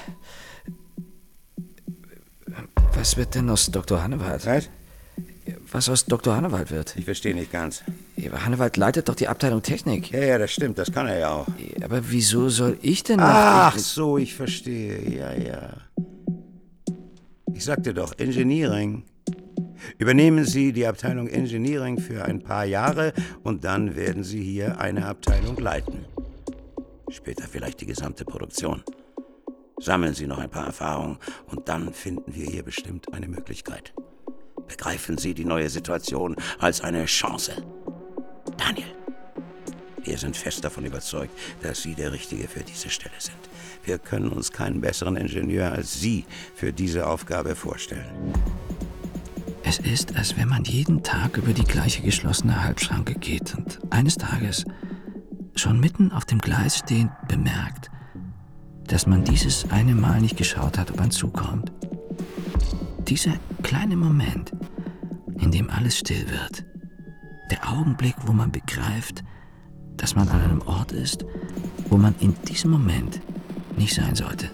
Speaker 2: Was wird denn aus Dr. Hannewald?
Speaker 10: Was?
Speaker 2: Was aus Dr. Hannewald wird?
Speaker 10: Ich verstehe nicht ganz.
Speaker 2: Hannewald leitet doch die Abteilung Technik.
Speaker 10: Ja, ja, das stimmt, das kann er ja auch.
Speaker 2: Aber wieso soll ich denn noch...
Speaker 10: Ach so, ich verstehe. Ja, ja. Ich sagte doch, Engineering. Übernehmen Sie die Abteilung Engineering für ein paar Jahre und dann werden Sie hier eine Abteilung leiten. Später vielleicht die gesamte Produktion. Sammeln Sie noch ein paar Erfahrungen und dann finden wir hier bestimmt eine Möglichkeit. Begreifen Sie die neue Situation als eine Chance. Daniel, wir sind fest davon überzeugt, dass Sie der Richtige für diese Stelle sind. Wir können uns keinen besseren Ingenieur als Sie für diese Aufgabe vorstellen.
Speaker 2: Es ist, als wenn man jeden Tag über die gleiche geschlossene Halbschranke geht und eines Tages, schon mitten auf dem Gleis stehend, bemerkt, dass man dieses eine Mal nicht geschaut hat, ob man zukommt. Dieser kleine Moment, in dem alles still wird. Der Augenblick, wo man begreift, dass man an einem Ort ist, wo man in diesem Moment nicht sein sollte.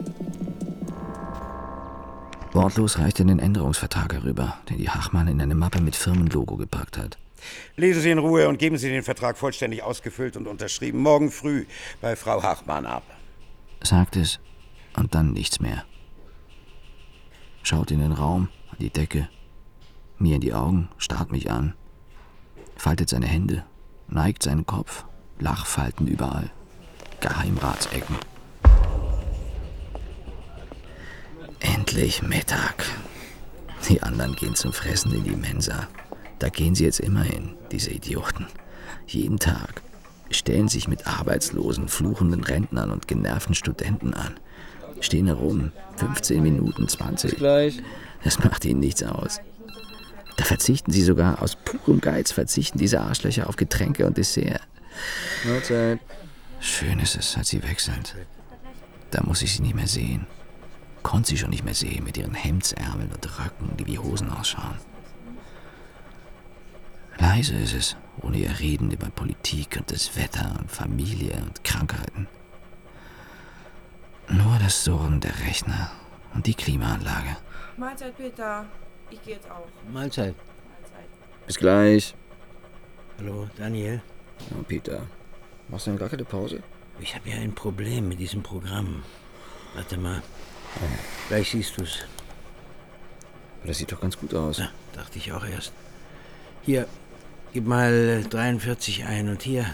Speaker 2: Wortlos reicht er den Änderungsvertrag herüber, den die Hachmann in eine Mappe mit Firmenlogo gepackt hat.
Speaker 10: Lesen Sie in Ruhe und geben Sie den Vertrag vollständig ausgefüllt und unterschrieben morgen früh bei Frau Hachmann ab.
Speaker 2: Sagt es und dann nichts mehr. Schaut in den Raum, an die Decke, Mir in die Augen, starrt mich an, faltet seine Hände, neigt seinen Kopf, Lachfalten überall, Geheimratsecken. Endlich Mittag. Die anderen gehen zum Fressen in die Mensa. Da gehen sie jetzt immer hin, diese Idioten. Jeden Tag. Stellen sich mit arbeitslosen, fluchenden Rentnern und genervten Studenten an. Stehen herum. 15 Minuten, 20.
Speaker 16: Bis gleich.
Speaker 2: Das macht ihnen nichts aus. Da verzichten sie sogar aus purem Geiz, verzichten diese Arschlöcher auf Getränke und Dessert.
Speaker 16: Mahlzeit.
Speaker 2: Schön ist es, als sie weg sind. Da muss ich sie nicht mehr sehen. Konnte sie schon nicht mehr sehen mit ihren Hemdsärmeln und Röcken, die wie Hosen ausschauen. Leise ist es, ohne ihr Reden über Politik und das Wetter und Familie und Krankheiten. Nur das Surren der Rechner und die Klimaanlage.
Speaker 17: Mahlzeit, Peter. Ich gehe jetzt auch.
Speaker 16: Mahlzeit.
Speaker 2: Bis gleich.
Speaker 9: Hallo, Daniel.
Speaker 2: Oh, Peter, machst du denn gar keine Pause?
Speaker 9: Ich habe ja ein Problem mit diesem Programm. Warte mal. Gleich siehst du's.
Speaker 2: Das sieht doch ganz gut aus.
Speaker 9: Ja, dachte ich auch erst. Hier, gib mal 43 ein und hier,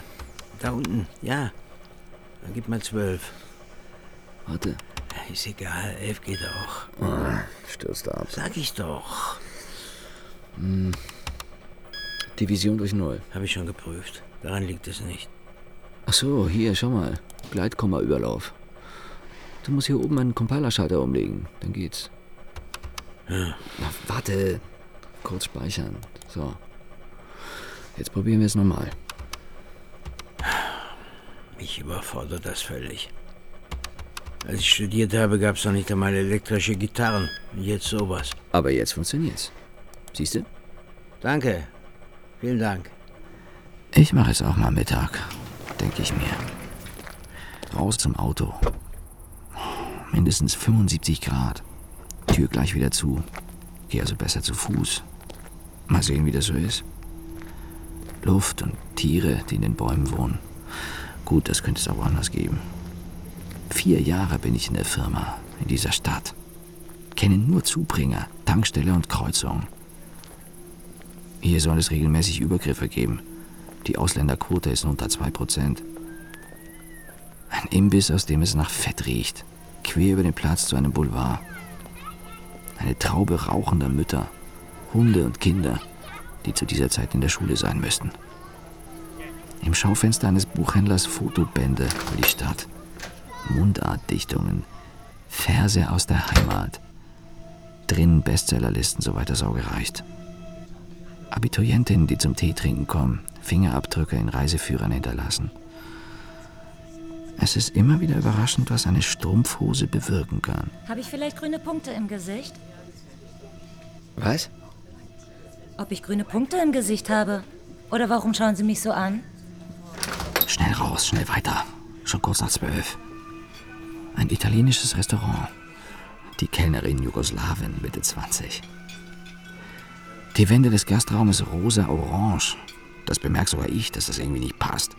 Speaker 9: da unten, ja. Dann gib mal 12.
Speaker 2: Warte.
Speaker 9: Ist egal, 11 geht auch.
Speaker 2: Oh, stürzt ab.
Speaker 9: Sag ich doch.
Speaker 2: Hm. Division durch Null.
Speaker 9: Habe ich schon geprüft. Daran liegt es nicht.
Speaker 2: Ach so, hier, schau mal. Gleitkomma-Überlauf. Du musst hier oben einen Compiler-Schalter umlegen. Dann geht's.
Speaker 9: Ja.
Speaker 2: Na, warte. Kurz speichern. So. Jetzt probieren wir es nochmal.
Speaker 9: Mich überfordert das völlig. Als ich studiert habe, gab es noch nicht einmal elektrische Gitarren. Und jetzt sowas.
Speaker 2: Aber jetzt funktioniert's. Siehst du?
Speaker 9: Danke. Vielen Dank.
Speaker 2: Ich mache es auch mal Mittag, denke ich mir. Raus zum Auto. Mindestens 75 Grad. Tür gleich wieder zu. Geh also besser zu Fuß. Mal sehen, wie das so ist. Luft und Tiere, die in den Bäumen wohnen. Gut, das könnte es auch woanders geben. Vier Jahre bin ich in der Firma, in dieser Stadt. Kenne nur Zubringer, Tankstelle und Kreuzung. Hier soll es regelmäßig Übergriffe geben. Die Ausländerquote ist unter 2%. Ein Imbiss, aus dem es nach Fett riecht. Quer über den Platz zu einem Boulevard. Eine Traube rauchender Mütter, Hunde und Kinder, die zu dieser Zeit in der Schule sein müssten. Im Schaufenster eines Buchhändlers Fotobände über die Stadt. Mundartdichtungen, Verse aus der Heimat. Drin Bestsellerlisten, soweit das Auge reicht. Abiturientinnen, die zum Tee trinken kommen, Fingerabdrücke in Reiseführern hinterlassen. Es ist immer wieder überraschend, was eine Strumpfhose bewirken kann.
Speaker 18: Habe ich vielleicht grüne Punkte im Gesicht?
Speaker 2: Was?
Speaker 18: Ob ich grüne Punkte im Gesicht habe? Oder warum schauen Sie mich so an?
Speaker 2: Schnell raus, schnell weiter. Schon kurz nach zwölf. Ein italienisches Restaurant. Die Kellnerin Jugoslawin, Mitte 20. Die Wände des Gastraumes rosa-orange. Das bemerkt sogar ich, dass das irgendwie nicht passt.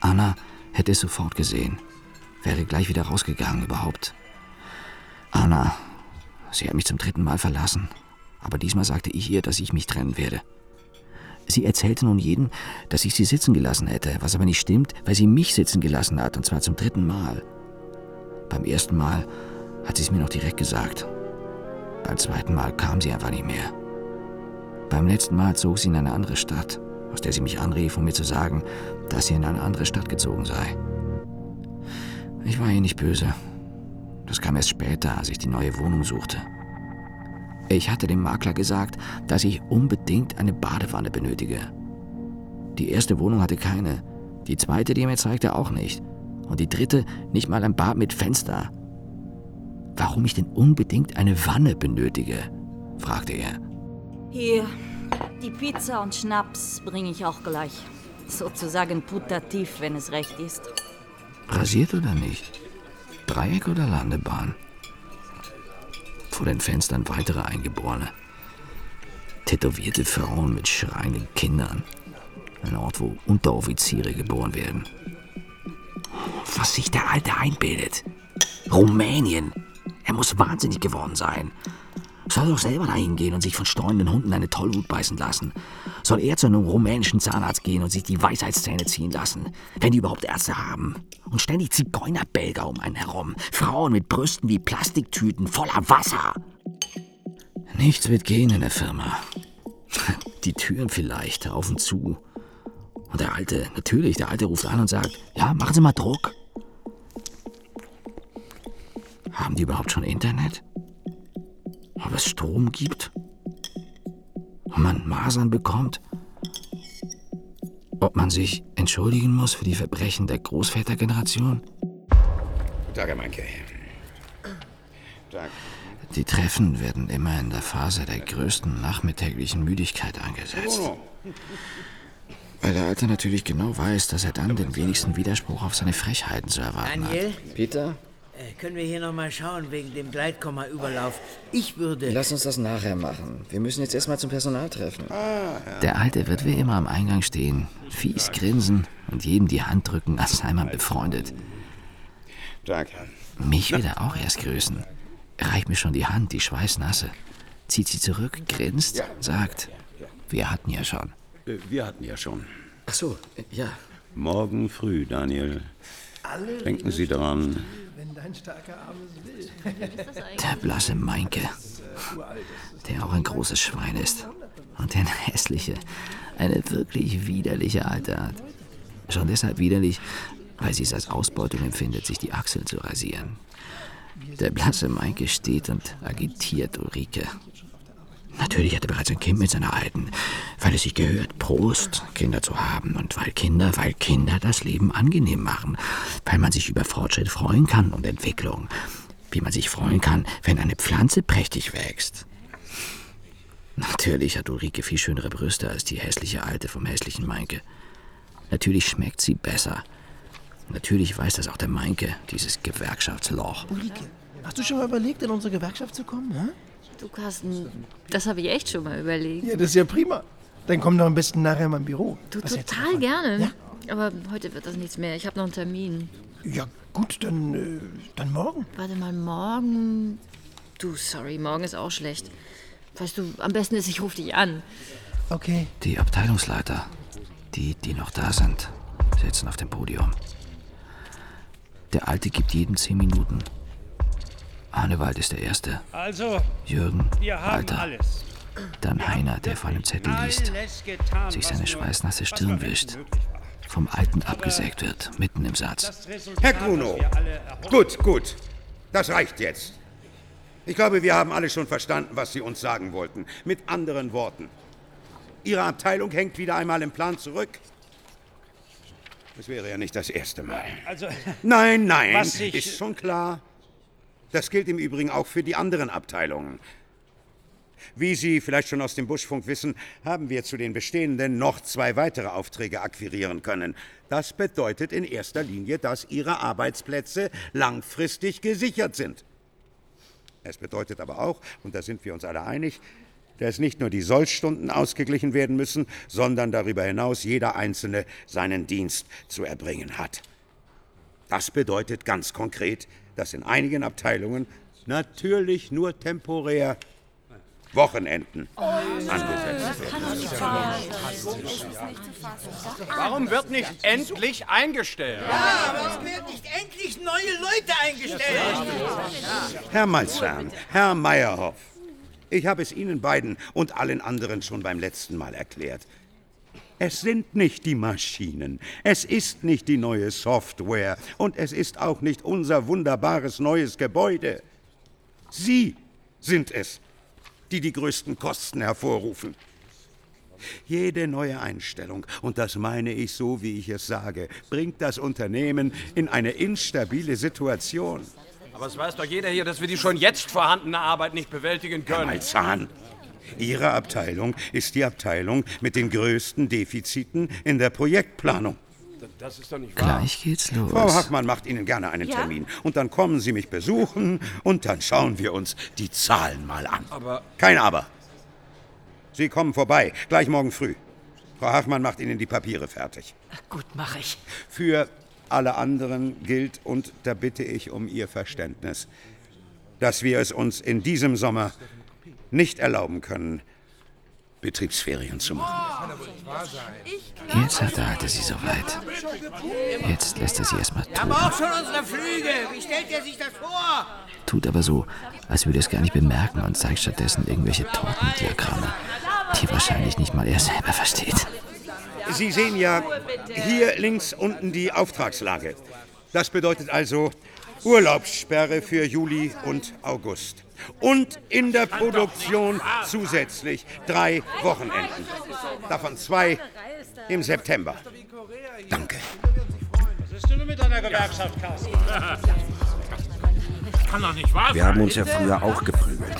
Speaker 2: Anna hätte es sofort gesehen. Wäre gleich wieder rausgegangen überhaupt. Anna, sie hat mich zum dritten Mal verlassen. Aber diesmal sagte ich ihr, dass ich mich trennen werde. Sie erzählte nun jedem, dass ich sie sitzen gelassen hätte, was aber nicht stimmt, weil sie mich sitzen gelassen hat, und zwar zum dritten Mal. Beim ersten Mal hat sie es mir noch direkt gesagt. Beim zweiten Mal kam sie einfach nicht mehr. Beim letzten Mal zog sie in eine andere Stadt, aus der sie mich anrief, um mir zu sagen, dass sie in eine andere Stadt gezogen sei. Ich war ihr nicht böse. Das kam erst später, als ich die neue Wohnung suchte. Ich hatte dem Makler gesagt, dass ich unbedingt eine Badewanne benötige. Die erste Wohnung hatte keine, die zweite, die er mir zeigte, auch nicht. Und die dritte nicht mal ein Bad mit Fenster. Warum ich denn unbedingt eine Wanne benötige? fragte er.
Speaker 18: Hier, die Pizza und Schnaps bringe ich auch gleich. Sozusagen putativ, wenn es recht ist.
Speaker 2: Rasiert oder nicht? Dreieck oder Landebahn? Vor den Fenstern weitere Eingeborene. Tätowierte Frauen mit schreienden Kindern. Ein Ort, wo Unteroffiziere geboren werden. Was sich der Alte einbildet. Rumänien. Er muss wahnsinnig geworden sein. Soll doch selber dahin gehen und sich von streunenden Hunden eine Tollwut beißen lassen. Soll er zu einem rumänischen Zahnarzt gehen und sich die Weisheitszähne ziehen lassen. Wenn die überhaupt Ärzte haben. Und ständig Zigeunerbelger um einen herum. Frauen mit Brüsten wie Plastiktüten voller Wasser. Nichts wird gehen in der Firma. [laughs] Die Türen vielleicht auf und zu. Und der Alte, natürlich, der Alte ruft an und sagt, ja, machen Sie mal Druck. Haben die überhaupt schon Internet? Ob es Strom gibt? Ob man Masern bekommt? Ob man sich entschuldigen muss für die Verbrechen der Großvätergeneration?
Speaker 10: Guten Tag, Herr Meinke. Tag.
Speaker 2: Die Treffen werden immer in der Phase der größten nachmittäglichen Müdigkeit angesetzt. Weil der Alte natürlich genau weiß, dass er dann den wenigsten Widerspruch auf seine Frechheiten zu erwarten
Speaker 9: Daniel?
Speaker 2: hat.
Speaker 16: Peter?
Speaker 9: Äh, können wir hier noch mal schauen wegen dem Gleitkomma-Überlauf? Ich würde...
Speaker 16: Lass uns das nachher machen. Wir müssen jetzt erstmal zum Personaltreffen.
Speaker 2: Der Alte wird wie immer am Eingang stehen, fies grinsen und jedem die Hand drücken, als sei man befreundet.
Speaker 10: Tag.
Speaker 2: Mich will er auch erst grüßen. Er reicht mir schon die Hand, die schweißnasse. Zieht sie zurück, grinst, sagt, wir hatten ja schon.
Speaker 10: Äh, Wir hatten ja schon.
Speaker 16: Ach so, ja.
Speaker 10: Morgen früh, Daniel. Denken Sie daran.
Speaker 6: Wenn dein starker Arm es will. [laughs]
Speaker 2: Der blasse Meinke, der auch ein großes Schwein ist. Und der hässliche, eine wirklich widerliche Alte hat. Schon deshalb widerlich, weil sie es als Ausbeutung empfindet, sich die Achseln zu rasieren. Der blasse Meinke steht und agitiert Ulrike. Natürlich hat er bereits ein Kind mit seiner Alten, weil es sich gehört, Prost, Kinder zu haben und weil Kinder, weil Kinder das Leben angenehm machen, weil man sich über Fortschritt freuen kann und Entwicklung, wie man sich freuen kann, wenn eine Pflanze prächtig wächst. Natürlich hat Ulrike viel schönere Brüste als die hässliche Alte vom hässlichen Meinke. Natürlich schmeckt sie besser. Natürlich weiß das auch der Meinke, dieses Gewerkschaftsloch.
Speaker 6: Ulrike, hast du schon mal überlegt, in unsere Gewerkschaft zu kommen? Hä?
Speaker 19: Du, Carsten, das habe ich echt schon mal überlegt.
Speaker 6: Ja, das ist ja prima. Dann komm doch am besten nachher in mein Büro.
Speaker 19: Du,
Speaker 6: Was hältst
Speaker 19: total gerne. Aber heute wird das nichts mehr. Ich habe noch einen Termin.
Speaker 6: Ja, gut, dann, äh, dann morgen.
Speaker 19: Warte mal, morgen. Du, sorry, morgen ist auch schlecht. Weißt du, am besten ist, ich rufe dich an.
Speaker 6: Okay.
Speaker 2: Die Abteilungsleiter, die, die noch da sind, sitzen auf dem Podium. Der Alte gibt jedem zehn Minuten. Arnewald ist der Erste.
Speaker 13: Also,
Speaker 2: Jürgen,
Speaker 13: wir haben
Speaker 2: Walter.
Speaker 13: alles.
Speaker 2: Dann Heiner, der vor einem Zettel liest,
Speaker 13: getan,
Speaker 2: sich seine schweißnasse Stirn wischt, vom Alten abgesägt wird, mitten im Satz.
Speaker 10: Herr
Speaker 13: erhoffen-
Speaker 10: Gut, gut. Das reicht jetzt. Ich glaube, wir haben alle schon verstanden, was Sie uns sagen wollten. Mit anderen Worten. Ihre Abteilung hängt wieder einmal im Plan zurück. Das wäre ja nicht das erste Mal.
Speaker 13: Also, [laughs]
Speaker 10: Nein, nein,
Speaker 13: Was ich-
Speaker 10: ist schon klar. Das gilt im Übrigen auch für die anderen Abteilungen. Wie Sie vielleicht schon aus dem Buschfunk wissen, haben wir zu den bestehenden noch zwei weitere Aufträge akquirieren können. Das bedeutet in erster Linie, dass Ihre Arbeitsplätze langfristig gesichert sind. Es bedeutet aber auch, und da sind wir uns alle einig, dass nicht nur die Sollstunden ausgeglichen werden müssen, sondern darüber hinaus jeder Einzelne seinen Dienst zu erbringen hat. Das bedeutet ganz konkret, dass in einigen Abteilungen natürlich nur temporär Wochenenden angesetzt
Speaker 20: Warum wird nicht endlich eingestellt?
Speaker 9: Ja, warum werden nicht endlich neue Leute eingestellt?
Speaker 10: Herr Malzahn, Herr Meyerhoff, ich habe es Ihnen beiden und allen anderen schon beim letzten Mal erklärt. Es sind nicht die Maschinen, es ist nicht die neue Software und es ist auch nicht unser wunderbares neues Gebäude. Sie sind es, die die größten Kosten hervorrufen. Jede neue Einstellung, und das meine ich so, wie ich es sage, bringt das Unternehmen in eine instabile Situation.
Speaker 20: Aber es weiß doch jeder hier, dass wir die schon jetzt vorhandene Arbeit nicht bewältigen
Speaker 10: Herr
Speaker 20: können.
Speaker 10: Malzahn, Ihre Abteilung ist die Abteilung mit den größten Defiziten in der Projektplanung.
Speaker 20: Das ist doch nicht wahr.
Speaker 2: Gleich geht's los.
Speaker 10: Frau Hachmann macht Ihnen gerne einen
Speaker 20: Ja?
Speaker 10: Termin. Und dann kommen Sie mich besuchen und dann schauen wir uns die Zahlen mal an.
Speaker 20: Aber
Speaker 10: Kein Aber. Sie kommen vorbei, gleich morgen früh. Frau Hachmann macht Ihnen die Papiere fertig.
Speaker 15: Gut, mach ich.
Speaker 10: Für alle anderen gilt, und da bitte ich um Ihr Verständnis, dass wir es uns in diesem Sommer nicht erlauben können, Betriebsferien zu machen.
Speaker 2: Jetzt hat der Alte sie soweit. Jetzt lässt er sie erstmal
Speaker 9: Wir haben
Speaker 2: tun.
Speaker 9: auch schon unsere Flüge. Wie stellt er sich das vor?
Speaker 2: Tut aber so, als würde er es gar nicht bemerken und zeigt stattdessen irgendwelche Tortendiagramme, die wahrscheinlich nicht mal er selber versteht.
Speaker 10: Sie sehen ja hier links unten die Auftragslage. Das bedeutet also Urlaubssperre für Juli und August. Und in der Produktion zusätzlich drei Wochenenden. Davon zwei im September. Danke.
Speaker 13: Was ist denn mit deiner Gewerkschaft, Carsten?
Speaker 11: Kann doch nicht wahr
Speaker 21: Wir haben uns ja früher auch geprügelt.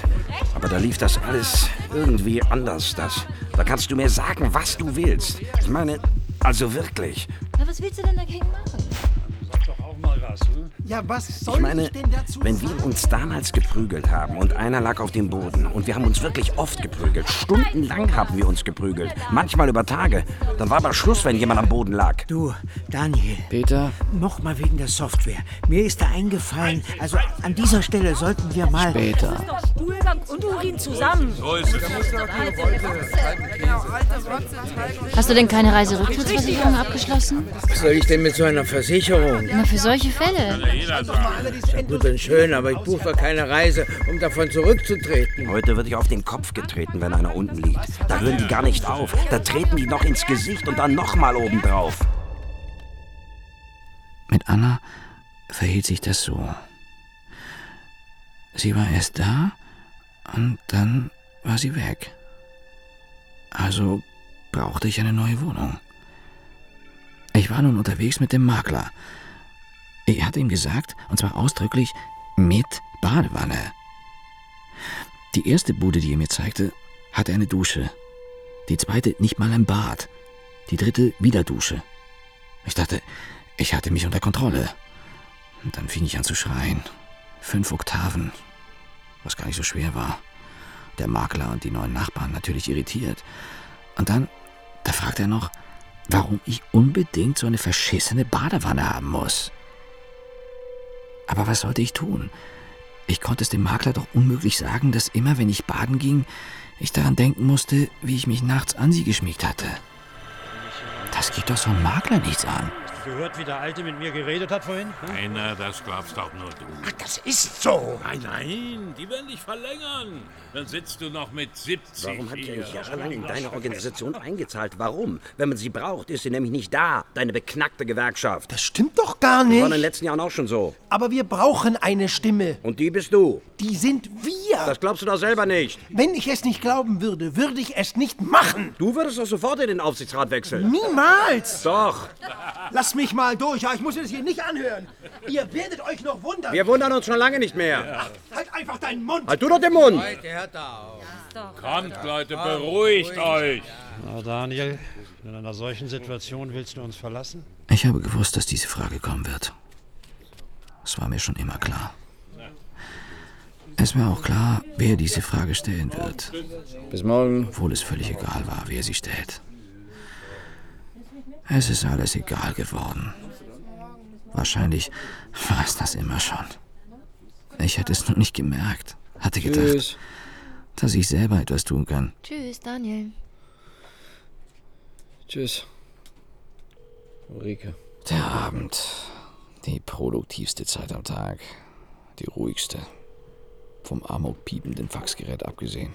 Speaker 21: Aber da lief das alles irgendwie anders. Das, da kannst du mir sagen, was du willst. Ich meine, also wirklich.
Speaker 19: Na, was willst du denn dagegen machen?
Speaker 13: Was, hm?
Speaker 22: Ja, was soll
Speaker 21: Ich meine,
Speaker 22: denn dazu
Speaker 21: wenn wir uns damals geprügelt haben und einer lag auf dem Boden und wir haben uns wirklich oft geprügelt, stundenlang haben wir uns geprügelt, manchmal über Tage, dann war aber Schluss, wenn jemand am Boden lag.
Speaker 9: Du, Daniel.
Speaker 2: Peter?
Speaker 9: Nochmal wegen der Software. Mir ist da eingefallen, also an dieser Stelle sollten wir mal...
Speaker 2: Später.
Speaker 18: Stuhlgang und Urin zusammen.
Speaker 11: So ist es.
Speaker 19: Hast du denn keine Reiserücktrittsversicherung abgeschlossen?
Speaker 9: Was soll ich denn mit so einer Versicherung?
Speaker 19: Na, für solche Fälle.
Speaker 9: Ja, gut und schön, aber ich buche keine Reise, um davon zurückzutreten.
Speaker 21: Heute wird ich auf den Kopf getreten, wenn einer unten liegt. Da hören die gar nicht auf. Da treten die noch ins Gesicht und dann nochmal obendrauf.
Speaker 2: Mit Anna verhielt sich das so. Sie war erst da und dann war sie weg. Also brauchte ich eine neue Wohnung. Ich war nun unterwegs mit dem Makler. Er hatte ihm gesagt, und zwar ausdrücklich, mit Badewanne. Die erste Bude, die er mir zeigte, hatte eine Dusche. Die zweite nicht mal ein Bad. Die dritte wieder Dusche. Ich dachte, ich hatte mich unter Kontrolle. Und dann fing ich an zu schreien. Fünf Oktaven, was gar nicht so schwer war. Der Makler und die neuen Nachbarn natürlich irritiert. Und dann, da fragt er noch, warum ich unbedingt so eine verschissene Badewanne haben muss. Aber was sollte ich tun? Ich konnte es dem Makler doch unmöglich sagen, dass immer, wenn ich baden ging, ich daran denken musste, wie ich mich nachts an sie geschmiegt hatte. Das geht doch so einem Makler nichts an.
Speaker 13: Gehört, wie der Alte mit mir geredet hat vorhin? Hm?
Speaker 11: Einer, das glaubst doch nur du.
Speaker 13: Ach, das ist so.
Speaker 11: Nein, nein, die werden dich verlängern. Dann sitzt du noch mit 70
Speaker 21: Warum hat
Speaker 11: hier.
Speaker 21: eigentlich jahrelang in deine Organisation eingezahlt? Warum? Wenn man sie braucht, ist sie nämlich nicht da. Deine beknackte Gewerkschaft.
Speaker 22: Das stimmt doch gar
Speaker 21: Das war in den
Speaker 22: nicht.
Speaker 21: letzten Jahren auch schon so.
Speaker 22: Aber wir brauchen eine Stimme.
Speaker 21: Und die bist du.
Speaker 22: Die sind wir.
Speaker 21: Das glaubst du doch selber nicht.
Speaker 22: Wenn ich es nicht glauben würde, würde ich es nicht machen.
Speaker 21: Du würdest doch sofort in den Aufsichtsrat wechseln.
Speaker 22: Niemals.
Speaker 21: Doch.
Speaker 22: Lass mich mal durch. Ja, ich muss mir das hier nicht anhören. Ihr werdet euch noch wundern.
Speaker 21: Wir wundern uns schon lange nicht mehr.
Speaker 22: Halt einfach deinen Mund.
Speaker 21: Halt du doch den Mund.
Speaker 11: Kommt, Leute, beruhigt euch.
Speaker 13: Na, Daniel, in einer solchen Situation willst du uns verlassen?
Speaker 2: Ich habe gewusst, dass diese Frage kommen wird. Es war mir schon immer klar. Es war auch klar, wer diese Frage stellen wird. Bis morgen. Obwohl es völlig egal war, wer sie stellt. Es ist alles egal geworden. Wahrscheinlich war es das immer schon. Ich hätte es nur nicht gemerkt. Hatte gedacht, Tschüss. dass ich selber etwas tun kann.
Speaker 19: Tschüss, Daniel.
Speaker 2: Tschüss. Ulrike. Der Abend. Die produktivste Zeit am Tag. Die ruhigste. Vom amokpiependen Faxgerät abgesehen.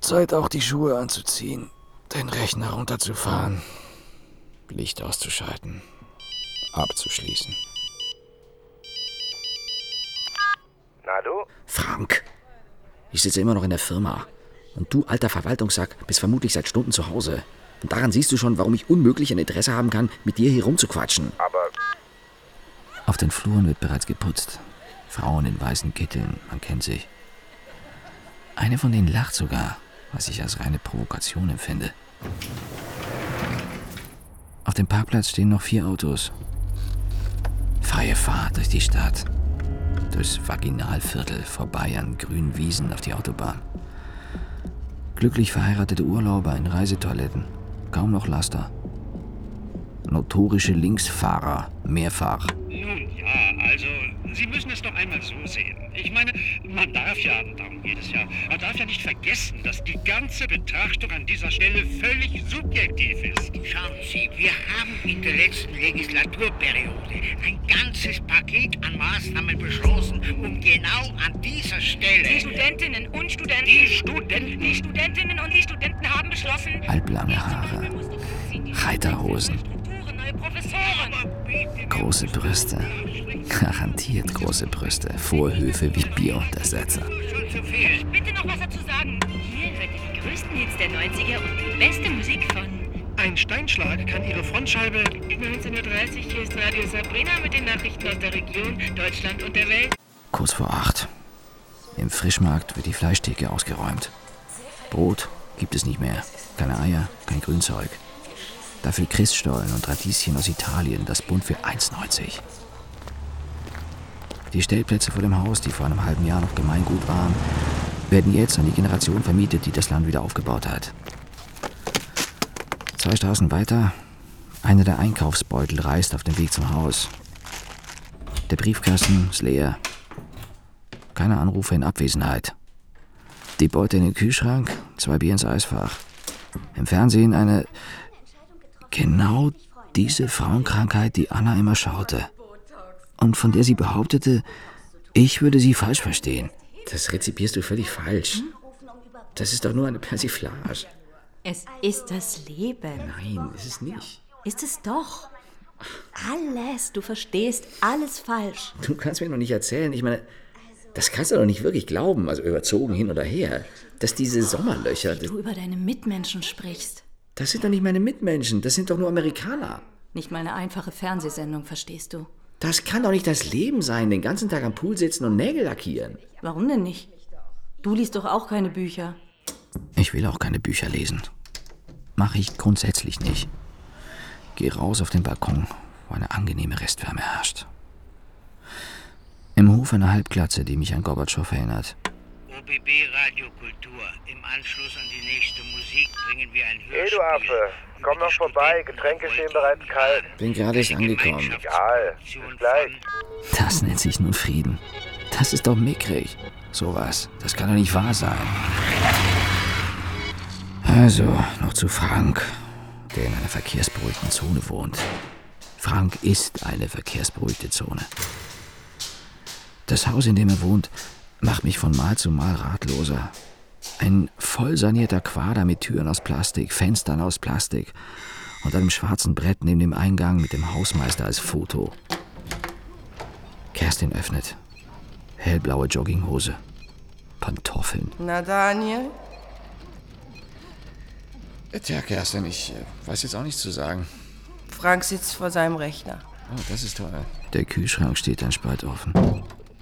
Speaker 2: Zeit auch die Schuhe anzuziehen, den Rechner runterzufahren, Licht auszuschalten, abzuschließen.
Speaker 14: Na du?
Speaker 2: Frank, ich sitze immer noch in der Firma. Und du, alter Verwaltungssack, bist vermutlich seit Stunden zu Hause. Und daran siehst du schon, warum ich unmöglich ein Interesse haben kann, mit dir hier rumzuquatschen.
Speaker 14: Aber
Speaker 2: Auf den Fluren wird bereits geputzt. Frauen in weißen Kitteln, man kennt sich. Eine von denen lacht sogar, was ich als reine Provokation empfinde. Auf dem Parkplatz stehen noch vier Autos. Freie Fahrt durch die Stadt. Durchs Vaginalviertel, vorbei an grünen Wiesen auf die Autobahn. Glücklich verheiratete Urlauber in Reisetoiletten. Kaum noch Laster. Notorische Linksfahrer, mehrfach.
Speaker 23: Nun ja, also
Speaker 13: Sie müssen es doch einmal so sehen. Ich meine, man darf ja, darum geht es ja, man darf ja nicht vergessen, dass die ganze Betrachtung an dieser Stelle völlig subjektiv ist.
Speaker 24: Schauen Sie, wir haben in der letzten Legislaturperiode ein ganzes Paket an Maßnahmen beschlossen, um genau an dieser Stelle...
Speaker 25: Die Studentinnen und Studenten...
Speaker 24: Die Studenten...
Speaker 25: Die Studentinnen und die Studenten haben beschlossen...
Speaker 2: Halblange Haare, Reiterhosen, große Brüste, garantiert große Brüste, Vorhöfe wie Bieruntersetzer.
Speaker 25: Bitte noch was dazu sagen. Hier hört ihr die größten Hits der 90er und die beste Musik von...
Speaker 26: Ein Steinschlag kann Ihre Frontscheibe...
Speaker 27: 19.30 Uhr, hier ist Radio Sabrina mit den Nachrichten aus der Region, Deutschland und der Welt.
Speaker 2: Kurz vor acht. Im Frischmarkt wird die Fleischtheke ausgeräumt. Brot gibt es nicht mehr. Keine Eier, kein Grünzeug. Dafür Christstollen und Radieschen aus Italien, das Bund für 1,90. Die Stellplätze vor dem Haus, die vor einem halben Jahr noch Gemeingut waren, werden jetzt an die Generation vermietet, die das Land wieder aufgebaut hat. Zwei Straßen weiter, einer der Einkaufsbeutel reißt auf dem Weg zum Haus. Der Briefkasten ist leer. Keine Anrufe in Abwesenheit. Die Beute in den Kühlschrank, zwei Bier ins Eisfach. Im Fernsehen eine. Genau diese Frauenkrankheit, die Anna immer schaute. Und von der sie behauptete, ich würde sie falsch verstehen. Das rezipierst du völlig falsch. Das ist doch nur eine Persiflage.
Speaker 12: Es ist das Leben.
Speaker 2: Nein, ist es nicht.
Speaker 12: Ist es doch. Alles. Du verstehst alles falsch.
Speaker 2: Du kannst mir noch nicht erzählen, ich meine, das kannst du doch nicht wirklich glauben, also überzogen hin oder her, dass diese Sommerlöcher.
Speaker 12: Du über deine Mitmenschen sprichst.
Speaker 2: Das sind doch nicht meine Mitmenschen, das sind doch nur Amerikaner.
Speaker 12: Nicht mal eine einfache Fernsehsendung, verstehst du?
Speaker 2: Das kann doch nicht das Leben sein, den ganzen Tag am Pool sitzen und Nägel lackieren.
Speaker 12: Warum denn nicht? Du liest doch auch keine Bücher.
Speaker 2: Ich will auch keine Bücher lesen. Mache ich grundsätzlich nicht. Geh raus auf den Balkon, wo eine angenehme Restwärme herrscht. Im Hof eine Halbglatze, die mich an Gorbatschow erinnert.
Speaker 24: OBB Radiokultur. Im Anschluss an die nächste Musik bringen wir ein
Speaker 7: Hey, du Affe, komm noch vorbei. Getränke stehen bereits kalt.
Speaker 2: Bin gerade erst angekommen.
Speaker 7: Egal, bis gleich.
Speaker 2: Das nennt sich nun Frieden. Das ist doch mickrig. Sowas. Das kann doch nicht wahr sein. Also, noch zu Frank, der in einer verkehrsberuhigten Zone wohnt. Frank ist eine verkehrsberuhigte Zone. Das Haus, in dem er wohnt, macht mich von Mal zu Mal ratloser. Ein voll sanierter Quader mit Türen aus Plastik, Fenstern aus Plastik und einem schwarzen Brett neben dem Eingang mit dem Hausmeister als Foto. Kerstin öffnet. Hellblaue Jogginghose. Pantoffeln.
Speaker 28: Na, Daniel?
Speaker 2: Tja, Kerstin, ich äh, weiß jetzt auch nichts zu sagen.
Speaker 28: Frank sitzt vor seinem Rechner.
Speaker 2: Oh, das ist toll. Der Kühlschrank steht ein Spalt offen.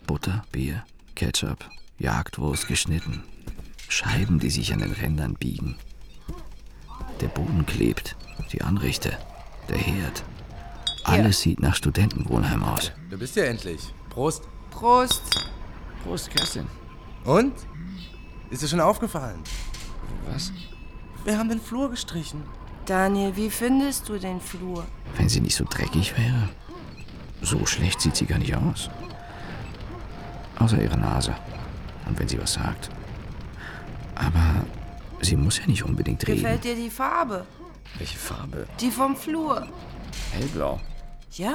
Speaker 2: Butter, Bier, Ketchup, Jagdwurst geschnitten. Scheiben, die sich an den Rändern biegen. Der Boden klebt, die Anrichte, der Herd. Alles sieht nach Studentenwohnheim aus.
Speaker 23: Du bist ja endlich. Prost.
Speaker 28: Prost.
Speaker 2: Prost, Kerstin.
Speaker 23: Und? Ist dir schon aufgefallen?
Speaker 2: Was?
Speaker 23: Wir haben den Flur gestrichen.
Speaker 28: Daniel, wie findest du den Flur?
Speaker 2: Wenn sie nicht so dreckig wäre. So schlecht sieht sie gar nicht aus. Außer ihre Nase. Und wenn sie was sagt. Aber sie muss ja nicht unbedingt reden.
Speaker 28: Gefällt dir die Farbe?
Speaker 2: Welche Farbe?
Speaker 28: Die vom Flur.
Speaker 2: Hellblau.
Speaker 28: Ja?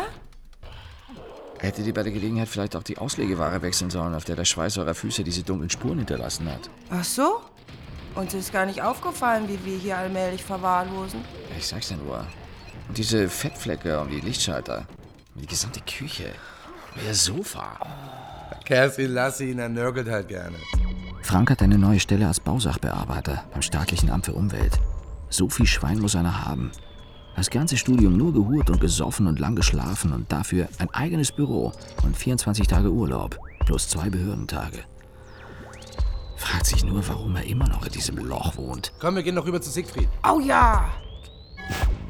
Speaker 2: Hätte die bei der Gelegenheit vielleicht auch die Auslegeware wechseln sollen, auf der der Schweiß eurer Füße diese dunklen Spuren hinterlassen hat.
Speaker 28: Ach so? Uns ist gar nicht aufgefallen, wie wir hier allmählich verwahrlosen.
Speaker 2: Ich sag's dir nur. Und diese Fettflecke um die Lichtschalter. Und die gesamte Küche. Und Ihr Sofa.
Speaker 23: Kerstin, lass ihn, er nörgelt halt gerne.
Speaker 2: Frank hat eine neue Stelle als Bausachbearbeiter beim staatlichen Amt für Umwelt. So viel Schwein muss einer haben. Das ganze Studium nur gehurt und gesoffen und lang geschlafen und dafür ein eigenes Büro und 24 Tage Urlaub plus zwei Behördentage. Fragt sich nur, warum er immer noch in diesem Loch wohnt.
Speaker 23: Komm, wir gehen noch rüber zu Siegfried.
Speaker 28: Oh ja!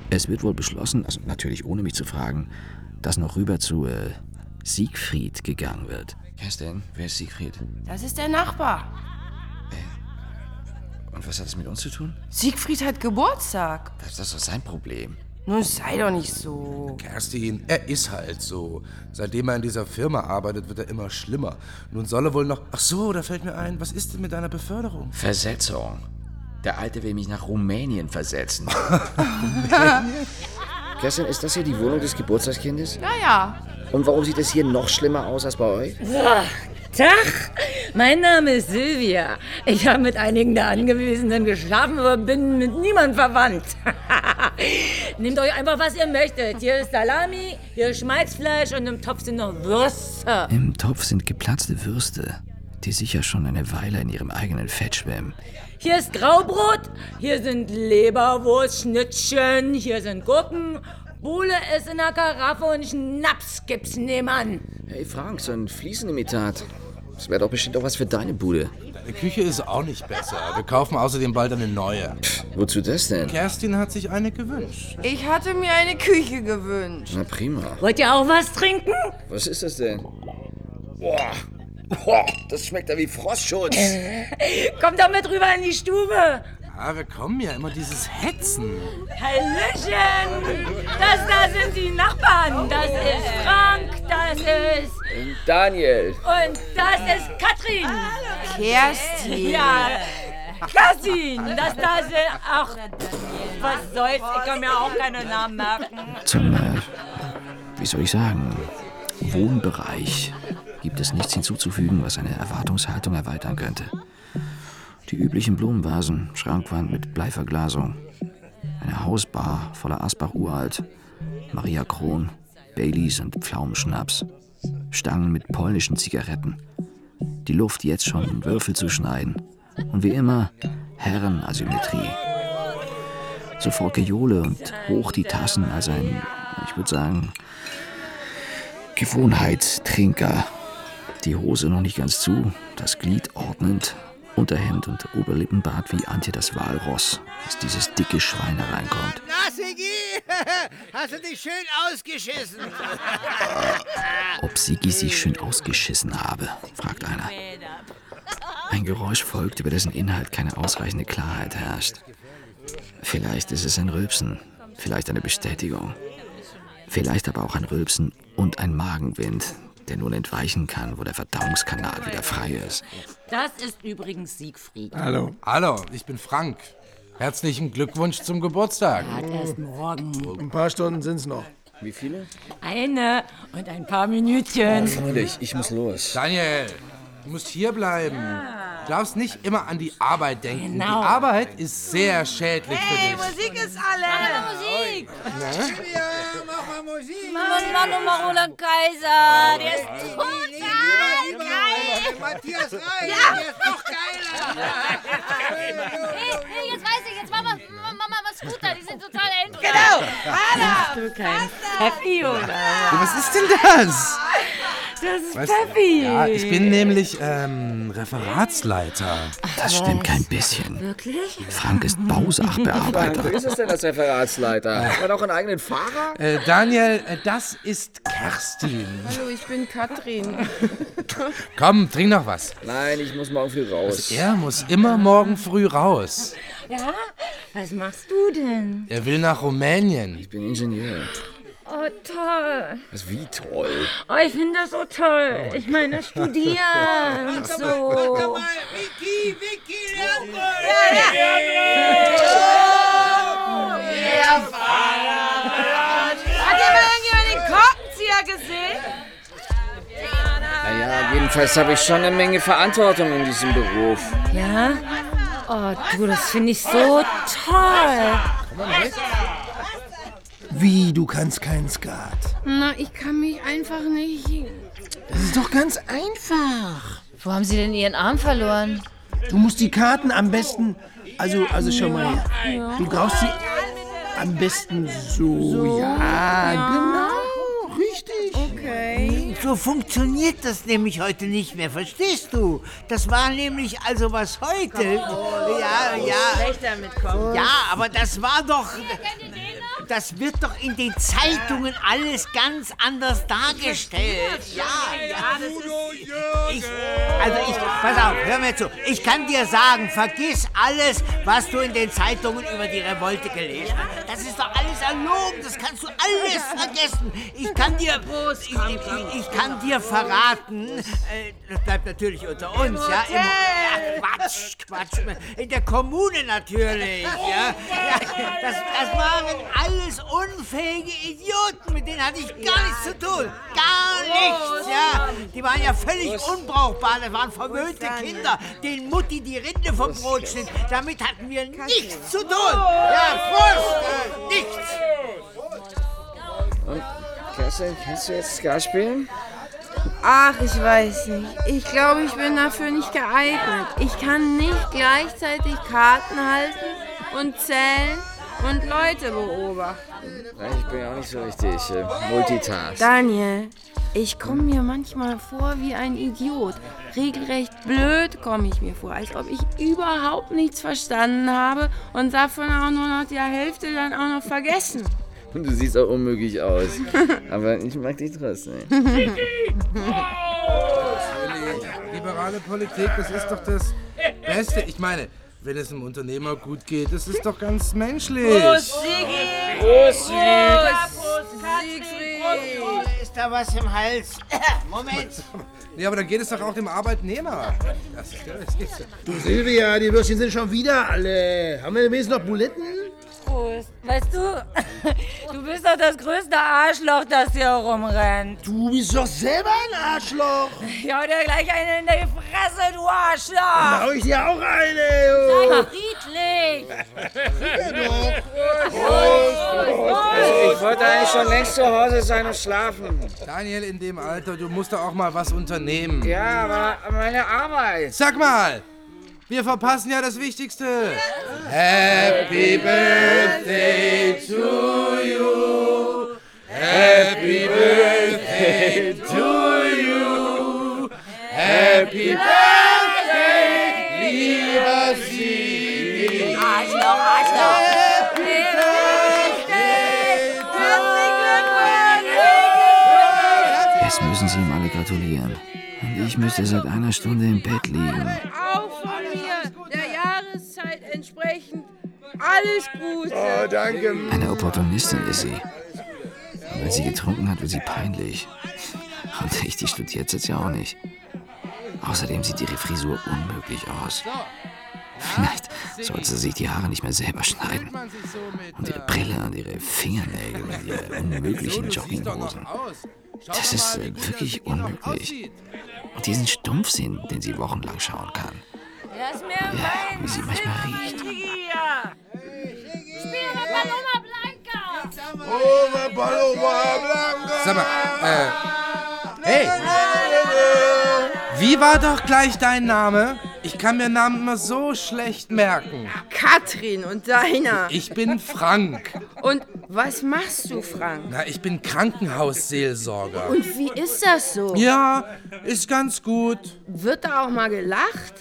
Speaker 2: Es wird wohl beschlossen, also natürlich ohne mich zu fragen, dass noch rüber zu äh, Siegfried gegangen wird. Kerstin, wer ist Siegfried?
Speaker 28: Das ist der Nachbar.
Speaker 2: Und was hat das mit uns zu tun?
Speaker 28: Siegfried hat Geburtstag.
Speaker 2: Das ist doch sein Problem.
Speaker 17: Nun sei doch nicht so.
Speaker 23: Kerstin, er ist halt so. Seitdem er in dieser Firma arbeitet, wird er immer schlimmer. Nun soll er wohl noch. Ach so, da fällt mir ein, was ist denn mit deiner Beförderung?
Speaker 2: Versetzung. Der Alte will mich nach Rumänien versetzen. [laughs] Kerstin, ist das hier die Wohnung des Geburtstagskindes?
Speaker 28: Ja, ja.
Speaker 2: Und warum sieht es hier noch schlimmer aus als bei euch?
Speaker 29: Ah, Tag, mein Name ist Silvia. Ich habe mit einigen der Angewiesenen geschlafen, aber bin mit niemand verwandt. [laughs] Nehmt euch einfach, was ihr möchtet. Hier ist Salami, hier ist Schmalzfleisch und im Topf sind noch Würste.
Speaker 2: Im Topf sind geplatzte Würste, die sicher schon eine Weile in ihrem eigenen Fett schwimmen.
Speaker 29: Hier ist Graubrot, hier sind Leberwurst, Schnittchen, hier sind Gurken. Buhle ist in der Karaffe und Schnaps gibt's nebenan.
Speaker 2: Hey Frank, so ein Fliesenimitat. Das wäre doch bestimmt auch was für deine Bude.
Speaker 23: Die Küche ist auch nicht besser. Wir kaufen außerdem bald eine neue.
Speaker 2: Wozu das denn?
Speaker 23: Kerstin hat sich eine gewünscht.
Speaker 17: Ich hatte mir eine Küche gewünscht.
Speaker 2: Na prima.
Speaker 29: Wollt ihr auch was trinken?
Speaker 2: Was ist das denn? Boah. Boah, das schmeckt ja wie Frostschutz. [laughs]
Speaker 29: Kommt doch mit rüber in die Stube.
Speaker 23: Ja, wir kommen ja immer dieses Hetzen.
Speaker 29: Hallöchen! Das da sind die Nachbarn. Das ist Frank, das ist...
Speaker 2: Daniel.
Speaker 29: Und das ist Katrin.
Speaker 17: Kerstin.
Speaker 29: Ja, Kerstin. Das da ist... Ach, was soll's. Ich kann mir auch keine Namen merken.
Speaker 2: Zum, wie soll ich sagen, Wohnbereich gibt es nichts hinzuzufügen, was eine Erwartungshaltung erweitern könnte. Die üblichen Blumenvasen, Schrankwand mit Bleiverglasung, eine Hausbar voller Asbach uralt, Maria Kron, Baileys und Pflaumenschnaps, Stangen mit polnischen Zigaretten, die Luft jetzt schon in Würfel zu schneiden und wie immer Herrenasymmetrie. Sofort Gejohle und hoch die Tassen als ein, ich würde sagen, Gewohnheitstrinker. Die Hose noch nicht ganz zu, das Glied ordnend, Unterhemd und Oberlippenbart wie Antje das Walross, als dieses dicke Schwein hereinkommt.
Speaker 30: Na, Sigi, [laughs] hast du dich schön ausgeschissen? [laughs]
Speaker 2: Ob Sigi sich schön ausgeschissen habe, fragt einer. Ein Geräusch folgt, über dessen Inhalt keine ausreichende Klarheit herrscht. Vielleicht ist es ein Rülpsen, vielleicht eine Bestätigung. Vielleicht aber auch ein Rülpsen und ein Magenwind, der nun entweichen kann, wo der Verdauungskanal wieder frei ist.
Speaker 29: Das ist übrigens Siegfried.
Speaker 23: Hallo. Hallo, ich bin Frank. Herzlichen Glückwunsch zum Geburtstag.
Speaker 29: Hat erst morgen.
Speaker 23: Ein paar Stunden sind's noch.
Speaker 2: Wie viele?
Speaker 29: Eine und ein paar Minütchen.
Speaker 2: Neulich, ich muss los.
Speaker 23: Daniel, du musst hier bleiben. Du darfst nicht immer an die Arbeit denken.
Speaker 29: Genau.
Speaker 23: Die Arbeit ist sehr schädlich
Speaker 17: Hey,
Speaker 23: für dich.
Speaker 17: Musik ist alle.
Speaker 29: Musik.
Speaker 23: Na?
Speaker 30: mach mal Musik.
Speaker 18: Was war nochmal Roland Kaiser? Der ist
Speaker 30: total geil. Matthias Reich, der ist noch geiler. [laughs]
Speaker 19: Hey, hey, jetzt weiß ich, jetzt machen wir, machen wir mal Scooter, die sind total endlich.
Speaker 17: Genau.
Speaker 29: Hast du kein Pfeffi, oder?
Speaker 23: Was ist denn das?
Speaker 29: Das ist
Speaker 23: Weißt-
Speaker 29: Pfeffi.
Speaker 23: Ja, ich bin nämlich ähm, Referatsleiter.
Speaker 2: Das stimmt kein bisschen.
Speaker 29: Wirklich?
Speaker 2: Frank ist Bausachbearbeiter.
Speaker 31: Wie ist es denn als Referatsleiter? Hat man auch einen eigenen Fahrer?
Speaker 23: Äh, Daniel, äh, das ist Kerstin.
Speaker 17: Hallo, ich bin Katrin.
Speaker 23: Komm, trink noch was.
Speaker 31: Nein, ich muss morgen früh raus.
Speaker 23: Er muss immer morgen früh raus.
Speaker 29: Ja? Was machst du denn?
Speaker 23: Er will nach Rumänien.
Speaker 2: Ich bin Ingenieur.
Speaker 29: Oh, toll.
Speaker 2: Was wie toll?
Speaker 29: Oh, ich finde das so toll. Ich meine, studieren und so.
Speaker 30: Vicky, Vicky, Lerner.
Speaker 17: Ja, Vater. Hat jemand irgendjemand den Korkenzieher gesehen?
Speaker 31: Naja, jedenfalls habe ich schon eine Menge Verantwortung in diesem Beruf.
Speaker 29: Ja? Oh, du, das finde ich so toll.
Speaker 22: Wie, du kannst keinen Skat?
Speaker 28: Na, ich kann mich einfach nicht.
Speaker 22: Das ist doch ganz einfach.
Speaker 19: Wo haben Sie denn Ihren Arm verloren?
Speaker 22: Du musst die Karten am besten. Also, also schau mal her. Du brauchst sie am besten so. Ja, genau. Richtig.
Speaker 30: Okay. So funktioniert das nämlich heute nicht mehr, verstehst du? Das war nämlich also was heute. Ja, ja.
Speaker 17: Schlechter mitkommen.
Speaker 30: Ja, aber das war doch.
Speaker 24: Das wird doch in den Zeitungen alles ganz anders dargestellt. Ja, ja, das ist, ich, also ich, pass auf, hör mir zu. Ich kann dir sagen, vergiss alles, was du in den Zeitungen über die Revolte gelesen hast. Das ist doch alles erlogen, das kannst du alles vergessen. Ich kann dir, ich, ich, ich kann dir verraten, äh, das bleibt natürlich unter uns, ja, im, ja, Quatsch, Quatsch, in der Kommune natürlich, ja. ja das, das waren alles unfähige Idioten, mit denen hatte ich gar nichts zu tun. Gar nichts, ja. Die waren ja völlig unbrauchbar, das waren verwöhnte Kinder, denen Mutti die Rinde vom Brot schnitt. Damit hatten wir nichts zu tun. Ja, Prost, äh, nichts.
Speaker 31: Und, Kerstin, kannst du jetzt Ska spielen?
Speaker 28: Ach, ich weiß nicht. Ich glaube, ich bin dafür nicht geeignet. Ich kann nicht gleichzeitig Karten halten und zählen und Leute beobachten.
Speaker 31: Ich bin ja auch nicht so richtig äh, Multitask.
Speaker 28: Daniel, ich komme mir manchmal vor wie ein Idiot. Regelrecht blöd komme ich mir vor, als ob ich überhaupt nichts verstanden habe und davon auch nur noch die Hälfte dann auch noch vergessen.
Speaker 31: Und du siehst auch unmöglich aus. [laughs] Aber ich mag dich trotzdem. [laughs]
Speaker 23: Liberale Politik, das ist doch das Beste. Ich meine, wenn es einem Unternehmer gut geht, das ist doch ganz menschlich.
Speaker 24: Prost, Sigi!
Speaker 23: Prost,
Speaker 24: Siegfried! Ist da was im Hals? [laughs] Moment!
Speaker 23: Ja, aber dann geht es doch auch dem Arbeitnehmer. Das ist, das ist,
Speaker 22: Du Silvia, die Würstchen sind schon wieder alle. Haben wir wenigstens noch Buletten?
Speaker 29: Prost. Weißt du, [laughs] du bist doch das größte Arschloch, das hier rumrennt.
Speaker 22: Du bist doch selber ein Arschloch.
Speaker 29: Ich hau dir gleich eine in die Fresse, du Arschloch.
Speaker 22: Dann hau ich dir auch eine.
Speaker 29: Sei friedlich.
Speaker 31: Ich wollte eigentlich schon längst zu Hause sein und schlafen.
Speaker 23: Daniel, in dem Alter, du musst doch auch mal was unternehmen.
Speaker 31: Ja, aber meine Arbeit.
Speaker 23: Sag mal, wir verpassen ja das Wichtigste. Happy Birthday to you. Happy Birthday to you. Happy Birthday, lieber Sigi.
Speaker 29: Arschloch, Arschloch.
Speaker 23: Happy Birthday
Speaker 2: Jetzt müssen Sie ihm alle gratulieren. Ich müsste seit einer Stunde im Bett liegen.
Speaker 28: Auch von mir, der Jahreszeit entsprechend. Alles Gute.
Speaker 22: Oh, danke.
Speaker 2: Eine Opportunistin ist sie. Und wenn sie getrunken hat, wird sie peinlich. Und ich, die studiert jetzt ja auch nicht. Außerdem sieht ihre Frisur unmöglich aus. Vielleicht sollte sie sich die Haare nicht mehr selber schneiden. Und ihre Brille und ihre Fingernägel und ihre [laughs] unmöglichen Jogginghosen. Das ist äh, wirklich unmöglich. Und diesen Stumpfsinn, den sie wochenlang schauen kann.
Speaker 29: Lass mir
Speaker 2: Ja, wie sie manchmal riecht.
Speaker 29: Spiel Paloma Blanca.
Speaker 22: Oh, Paloma Blanca.
Speaker 23: Sag mal, äh, hey. Wie war doch gleich dein Name? Ich kann mir Namen immer so schlecht merken.
Speaker 28: Katrin und deiner.
Speaker 23: Ich bin Frank.
Speaker 28: Und was machst du, Frank?
Speaker 23: Na, ich bin Krankenhausseelsorger.
Speaker 28: Und wie ist das so?
Speaker 23: Ja, ist ganz gut.
Speaker 28: Wird da auch mal gelacht?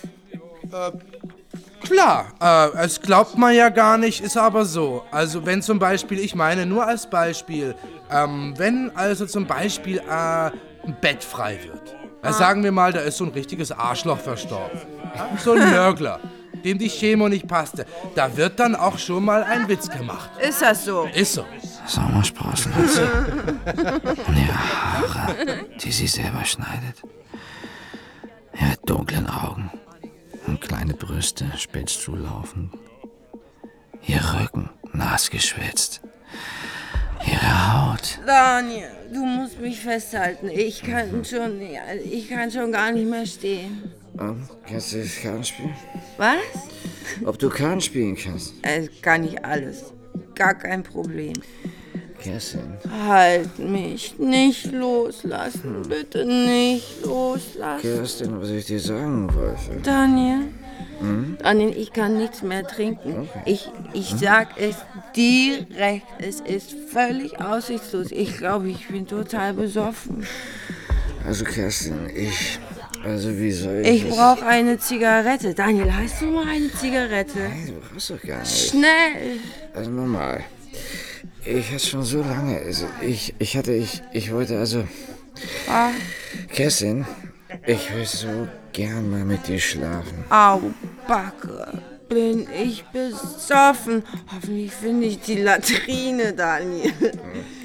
Speaker 23: Klar, äh, es glaubt man ja gar nicht, ist aber so. Also wenn zum Beispiel, ich meine nur als Beispiel, ähm, wenn also zum Beispiel äh, ein Bett frei wird, dann sagen wir mal, da ist so ein richtiges Arschloch verstorben. Ja, so ein Nörgler, dem die Chemo nicht passte. Da wird dann auch schon mal ein Witz gemacht.
Speaker 28: Ist das so?
Speaker 23: Ist so.
Speaker 2: Sommersprossen hat sie. Und ihre Haare, die sie selber schneidet. Ihre dunklen Augen und kleine Brüste spitz zulaufend. Ihr Rücken nass geschwitzt. Ihre Haut.
Speaker 28: Daniel, du musst mich festhalten. Ich kann schon, ich kann schon gar nicht mehr stehen.
Speaker 31: Und, kannst du Karten spielen?
Speaker 28: Was?
Speaker 31: Ob du Karten spielen kannst?
Speaker 28: Äh, kann ich alles. Gar kein Problem.
Speaker 31: Kerstin.
Speaker 28: Halt mich nicht loslassen. Bitte nicht loslassen.
Speaker 31: Kerstin, was ich dir sagen wollte.
Speaker 28: Daniel,
Speaker 31: Hm?
Speaker 28: Daniel, ich kann nichts mehr trinken.
Speaker 31: Okay.
Speaker 28: Ich, ich sag es direkt. Es ist völlig aussichtslos. Ich glaube, ich bin total besoffen.
Speaker 31: Also, Kerstin, ich. Also, wie soll ich.
Speaker 28: Ich brauche eine Zigarette. Daniel, hast du mal eine Zigarette?
Speaker 31: Nein, du brauchst doch gar nicht.
Speaker 28: Schnell.
Speaker 31: Also, normal. ich hatte schon so lange. Also ich, ich hatte, ich, ich wollte also.
Speaker 28: Ah,
Speaker 31: Kerstin, ich will so gern mal mit dir schlafen.
Speaker 28: au, Backe. Bin ich besoffen. Hoffentlich finde ich die Latrine, Daniel.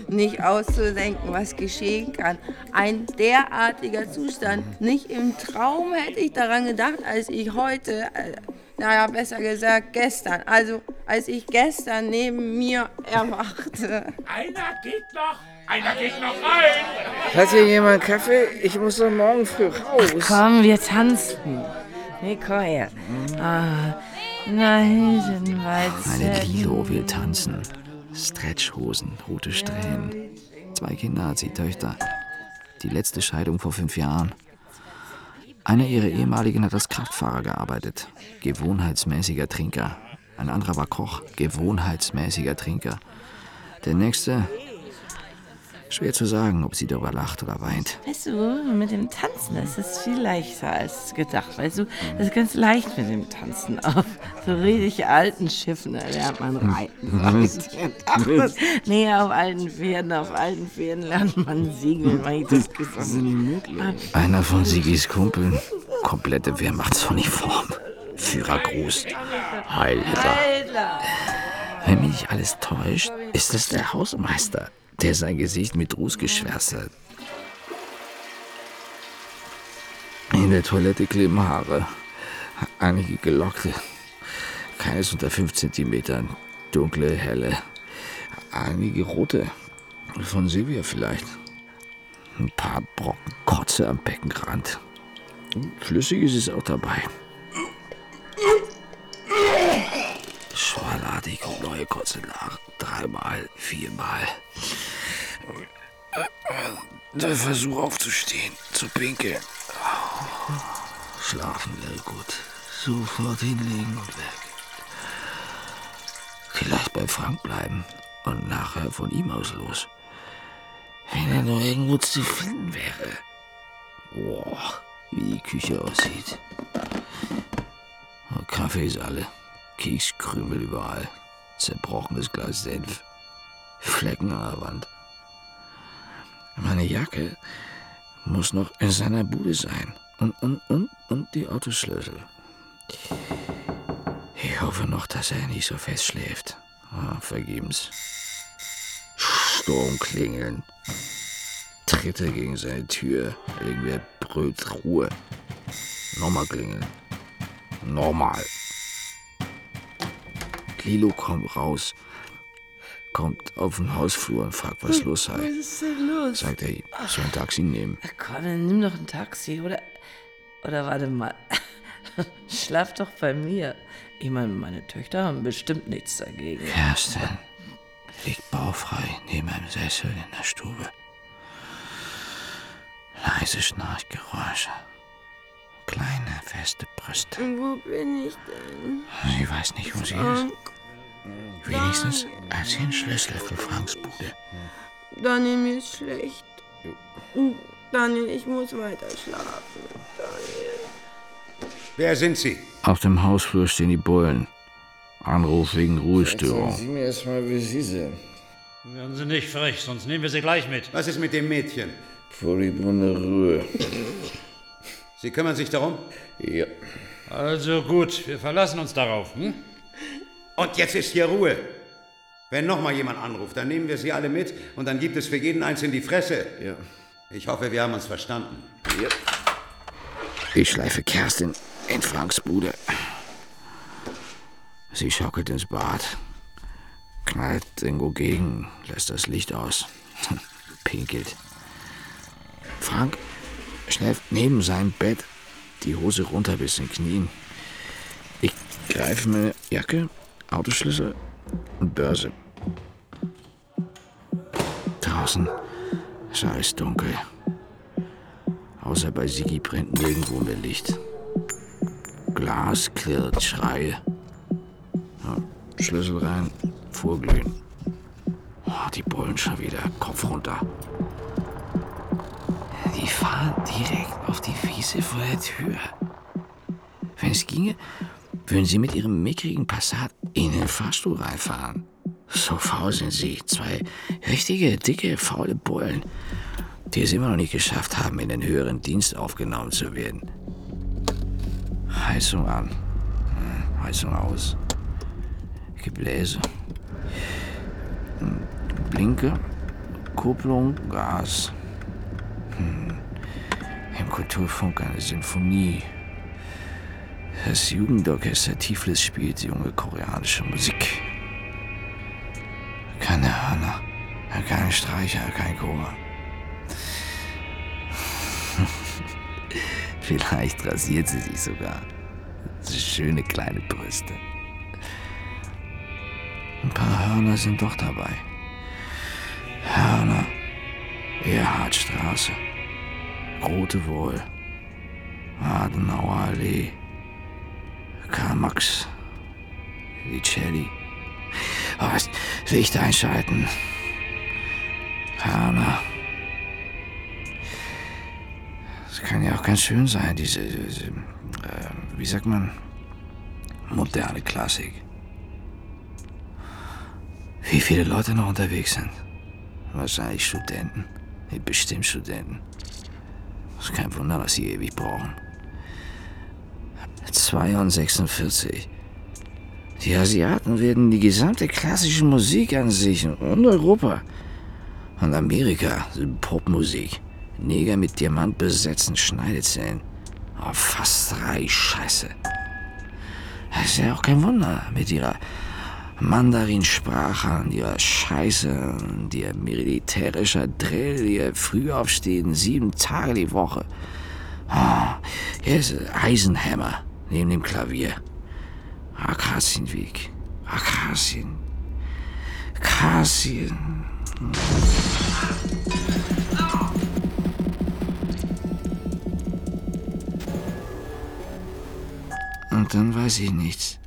Speaker 28: Nicht auszudenken, was geschehen kann. Ein derartiger Zustand. Nicht im Traum hätte ich daran gedacht, als ich heute, äh, naja, besser gesagt gestern, also als ich gestern neben mir erwachte.
Speaker 11: Einer geht noch! Einer geht noch rein!
Speaker 31: Hat hier jemand Kaffee? Ich muss doch morgen früh raus.
Speaker 28: Komm, wir tanzen. Nee, komm her. Ah, na, Hildenweizen.
Speaker 2: Eine Lilo will tanzen. Stretchhosen, rote Strähnen. Zwei Kinder hat sie, Töchter. Die letzte Scheidung vor fünf Jahren. Einer ihrer ehemaligen hat als Kraftfahrer gearbeitet. Gewohnheitsmäßiger Trinker. Ein anderer war Koch. Gewohnheitsmäßiger Trinker. Der nächste. Schwer zu sagen, ob sie darüber lacht oder weint.
Speaker 28: Weißt du, mit dem Tanzen, das ist viel leichter als gedacht. Weißt du, das ist ganz leicht mit dem Tanzen. Auf so richtig alten Schiffen, da lernt man reiten. [laughs] Ach, das- nee, auf alten Pferden, auf alten Pferden lernt man segeln, weil ich das.
Speaker 2: Einer von Sigis Kumpeln. Komplette Wehrmachtsuniform. Führergruß. Heil Hitler. Wenn mich nicht alles täuscht, ist es der Hausmeister, der sein Gesicht mit Ruß geschwärzt. In der Toilette kleben Haare. Einige gelockte. Keines unter 5 Zentimetern. Dunkle, helle. Einige rote. Von Silvia vielleicht. Ein paar Brocken Kotze am Beckenrand. Flüssiges ist auch dabei. Und neue Kotze nach. Dreimal, viermal. Der Versuch aufzustehen, zu pinkeln. Schlafen wäre gut. Sofort hinlegen und weg. Vielleicht bei Frank bleiben und nachher von ihm aus los. Wenn er nur irgendwo zu finden wäre. Boah, wie die Küche aussieht. Kaffee ist alle. Kekskrümel überall. Zerbrochenes Glas Senf. Flecken an der Wand. Meine Jacke muss noch in seiner Bude sein. Und, und, und, und die Autoschlüssel. Ich hoffe noch, dass er nicht so fest schläft. Ah, vergebens. Sturmklingeln. Tritte gegen seine Tür. Irgendwer brüllt Ruhe. Nochmal klingeln. Normal. Lilo kommt raus. Kommt auf den Hausflur und fragt, was los sei.
Speaker 28: Was ist denn los?
Speaker 2: Sagt er, soll ein Taxi nehmen.
Speaker 28: Komm, dann nimm doch ein Taxi, oder? Oder warte mal. [laughs] Schlaf doch bei mir. Ich meine, meine Töchter haben bestimmt nichts dagegen.
Speaker 2: Kerstin liegt baufrei neben einem Sessel in der Stube. Leise Schnarchgeräusche. Kleine, feste Brüste.
Speaker 28: Wo bin ich denn?
Speaker 2: Sie weiß nicht, wo sie ist. Wenigstens sie einen Schlüssel für Franks Bude.
Speaker 28: Daniel, mir ist schlecht. Daniel, ich muss weiter schlafen. Daniel.
Speaker 32: Wer sind Sie?
Speaker 2: Auf dem Hausflur stehen die Bullen. Anruf wegen
Speaker 31: Sagen
Speaker 2: Ruhestörung.
Speaker 31: Sie mir erst mal, wie Sie sind.
Speaker 13: Werden Sie nicht frech, sonst nehmen wir Sie gleich mit.
Speaker 32: Was ist mit dem Mädchen?
Speaker 31: Furibunde Ruhe.
Speaker 32: Sie kümmern sich darum?
Speaker 31: Ja.
Speaker 13: Also gut, wir verlassen uns darauf. Hm?
Speaker 32: Und jetzt ist hier Ruhe. Wenn noch mal jemand anruft, dann nehmen wir sie alle mit und dann gibt es für jeden eins in die Fresse.
Speaker 31: Ja.
Speaker 32: Ich hoffe, wir haben uns verstanden.
Speaker 31: Ja.
Speaker 2: Ich schleife Kerstin in Franks Bude. Sie schaukelt ins Bad, knallt irgendwo gegen, lässt das Licht aus, [laughs] pinkelt. Frank schläft neben seinem Bett, die Hose runter bis in den Knien. Ich greife meine Jacke, Autoschlüssel und Börse. Draußen ist alles dunkel. Außer bei Sigi brennt nirgendwo mehr Licht. Glas klirrt, Schreie. Ja, Schlüssel rein, vorglühen. Oh, die Bullen schon wieder, Kopf runter. Die fahren direkt auf die Wiese vor der Tür. Wenn es ginge, würden sie mit ihrem mickrigen Passat in den Fahrstuhl reinfahren. So faul sind sie. Zwei richtige, dicke, faule Bullen, die es immer noch nicht geschafft haben, in den höheren Dienst aufgenommen zu werden. Heizung an. Hm, Heizung aus. Gebläse. Hm, Blinker. Kupplung, Gas. Hm. Im Kulturfunk eine Sinfonie. Das Jugendorchester Tiflis spielt junge koreanische Musik. Keine Hörner, keine Streicher, kein Chor. [laughs] Vielleicht rasiert sie sich sogar. Schöne kleine Brüste. Ein paar Hörner sind doch dabei. Hörner, Erhardstraße, Rote Wohl, Adenauer Allee, Karl Max, Vicelli. Oh, was Licht einschalten. Hörner. Das kann ja auch ganz schön sein, diese, diese äh, wie sagt man, moderne Klassik. Wie viele Leute noch unterwegs sind. Wahrscheinlich Studenten. Bestimmt Studenten. Das ist kein Wunder, dass sie ewig brauchen. 2 und 46. Die Asiaten werden die gesamte klassische Musik an sich und Europa. Und Amerika, Popmusik. Neger mit Diamant besetzten Schneidezähnen. Oh, fast drei Scheiße. Das ist ja auch kein Wunder mit ihrer Mandarinsprache und ihrer Scheiße und ihr militärischer Drill, ihr Frühaufstehen sieben Tage die Woche. Oh, hier ist Eisenhammer neben dem Klavier. Akazienweg. Akazien. Kasien. Und dann weiß ich nichts.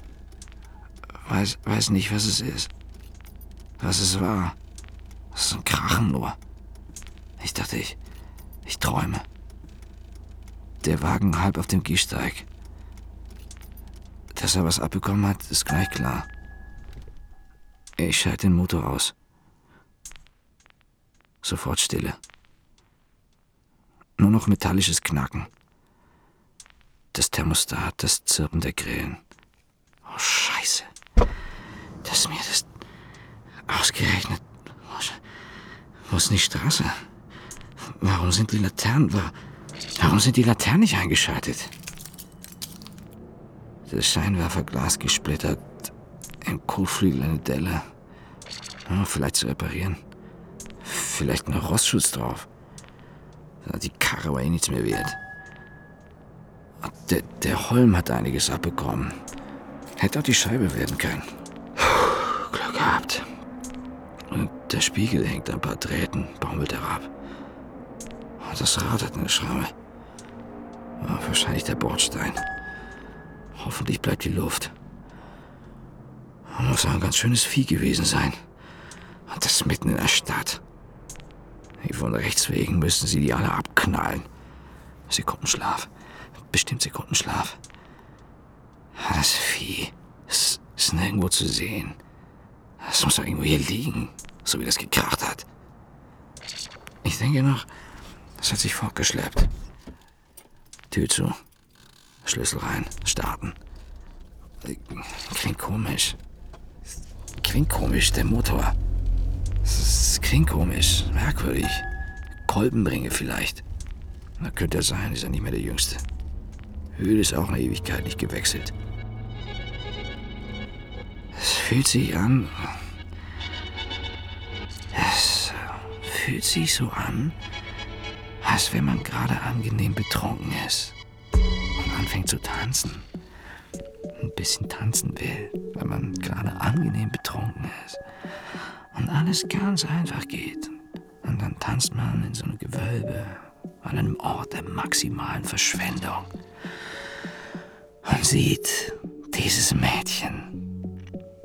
Speaker 2: Weiß, weiß nicht, was es ist. Was es war. Es ist ein Krachen nur. Ich dachte, ich, ich träume. Der Wagen halb auf dem Gehsteig. Dass er was abbekommen hat, ist gleich klar. Ich schalte den Motor aus. Sofort Stille. Nur noch metallisches Knacken. Das Thermostat, das Zirpen der Grillen. Oh, Scheiße. Dass mir das ausgerechnet. Wo ist die Straße? Warum sind die Laternen. Warum sind die Laternen nicht eingeschaltet? Das Scheinwerferglas gesplittert. Im Kotflügel eine Delle. Ja, vielleicht zu reparieren. Vielleicht noch Rostschutz drauf. Die Karre war eh nichts mehr wert. Der, der Holm hat einiges abbekommen. Hätte auch die Scheibe werden können. Glück gehabt. Und der Spiegel hängt an ein paar Drähten, baumelt herab. Und das Rad hat eine Schramme. Wahrscheinlich der Bordstein. Hoffentlich bleibt die Luft. Muss ein ganz schönes Vieh gewesen sein. Und das mitten in der Stadt. Von rechts wegen müssten sie die alle abknallen. Sekundenschlaf. Bestimmt Sekundenschlaf. Das Vieh ist, ist nirgendwo zu sehen. Es muss doch irgendwo hier liegen, so wie das gekracht hat. Ich denke noch, es hat sich fortgeschleppt. Tür zu. Schlüssel rein. Starten. Klingt komisch. Klingt komisch, der Motor. Klingt komisch, merkwürdig. Kolbenbringe vielleicht. Na, könnte er sein, ist ja nicht mehr der Jüngste. Höhle ist auch eine Ewigkeit nicht gewechselt. Es fühlt sich an. Es fühlt sich so an, als wenn man gerade angenehm betrunken ist anfängt zu tanzen. Ein bisschen tanzen will, wenn man gerade angenehm betrunken ist. Und alles ganz einfach geht. Und dann tanzt man in so einem Gewölbe an einem Ort der maximalen Verschwendung und sieht dieses Mädchen,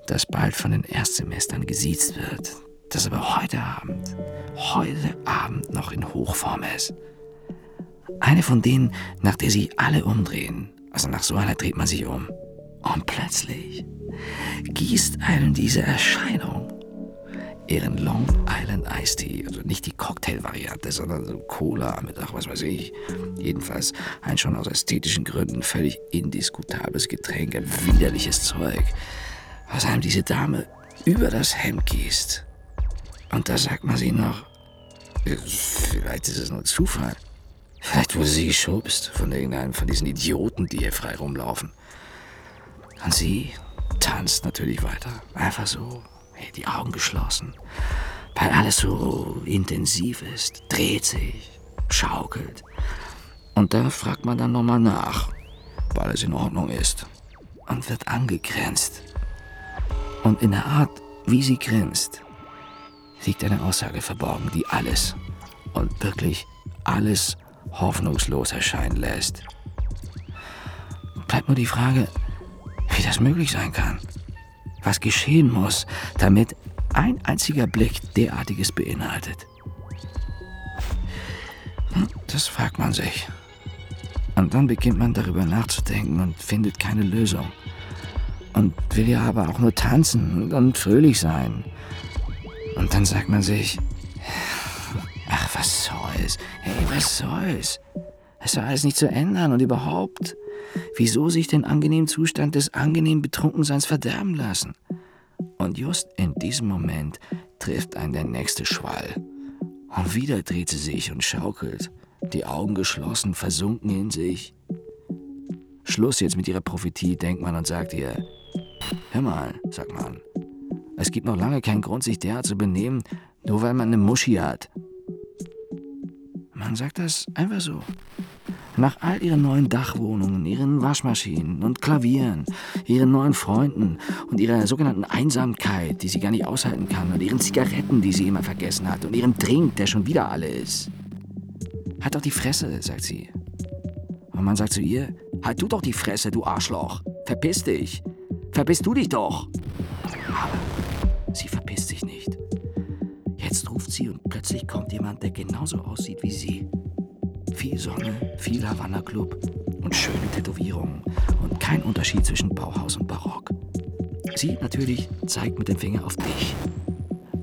Speaker 2: das bald von den Erstsemestern gesiezt wird, das aber heute Abend, heute Abend noch in Hochform ist. Eine von denen, nach der sie alle umdrehen. Also nach so einer dreht man sich um. Und plötzlich gießt einem diese Erscheinung ihren Long Island Iced Tea. Also nicht die Cocktail-Variante, sondern so Cola mit, ach was weiß ich. Jedenfalls ein schon aus ästhetischen Gründen völlig indiskutables Getränk, ein widerliches Zeug, was einem diese Dame über das Hemd gießt. Und da sagt man sie noch, vielleicht ist es nur Zufall. Vielleicht wurde sie geschubst von irgendeinem von diesen Idioten, die hier frei rumlaufen. Und sie tanzt natürlich weiter. Einfach so, die Augen geschlossen. Weil alles so intensiv ist, dreht sich, schaukelt. Und da fragt man dann nochmal nach, weil es in Ordnung ist. Und wird angegrenzt. Und in der Art, wie sie grinst, liegt eine Aussage verborgen, die alles und wirklich alles hoffnungslos erscheinen lässt. Bleibt nur die Frage, wie das möglich sein kann. Was geschehen muss, damit ein einziger Blick derartiges beinhaltet. Hm, das fragt man sich. Und dann beginnt man darüber nachzudenken und findet keine Lösung. Und will ja aber auch nur tanzen und fröhlich sein. Und dann sagt man sich, ach, was soll's? Hey, was soll's? Es soll alles nicht zu ändern und überhaupt. Wieso sich den angenehmen Zustand des angenehmen Betrunkenseins verderben lassen? Und just in diesem Moment trifft einen der nächste Schwall. Und wieder dreht sie sich und schaukelt, die Augen geschlossen, versunken in sich. Schluss jetzt mit ihrer Prophetie, denkt man und sagt ihr, hör mal, sagt man, es gibt noch lange keinen Grund, sich derart zu benehmen, nur weil man eine Muschi hat. Man sagt das einfach so. Nach all ihren neuen Dachwohnungen, ihren Waschmaschinen und Klavieren, ihren neuen Freunden und ihrer sogenannten Einsamkeit, die sie gar nicht aushalten kann, und ihren Zigaretten, die sie immer vergessen hat, und ihrem Drink, der schon wieder alle ist. Halt doch die Fresse, sagt sie. Und man sagt zu ihr, halt du doch die Fresse, du Arschloch. Verpiss dich. Verpiss du dich doch. Aber sie verpisst sich nicht. Jetzt ruft sie und plötzlich kommt jemand, der genauso aussieht wie sie. Viel Sonne, viel Havanna Club und schöne Tätowierungen und kein Unterschied zwischen Bauhaus und Barock. Sie natürlich zeigt mit dem Finger auf dich.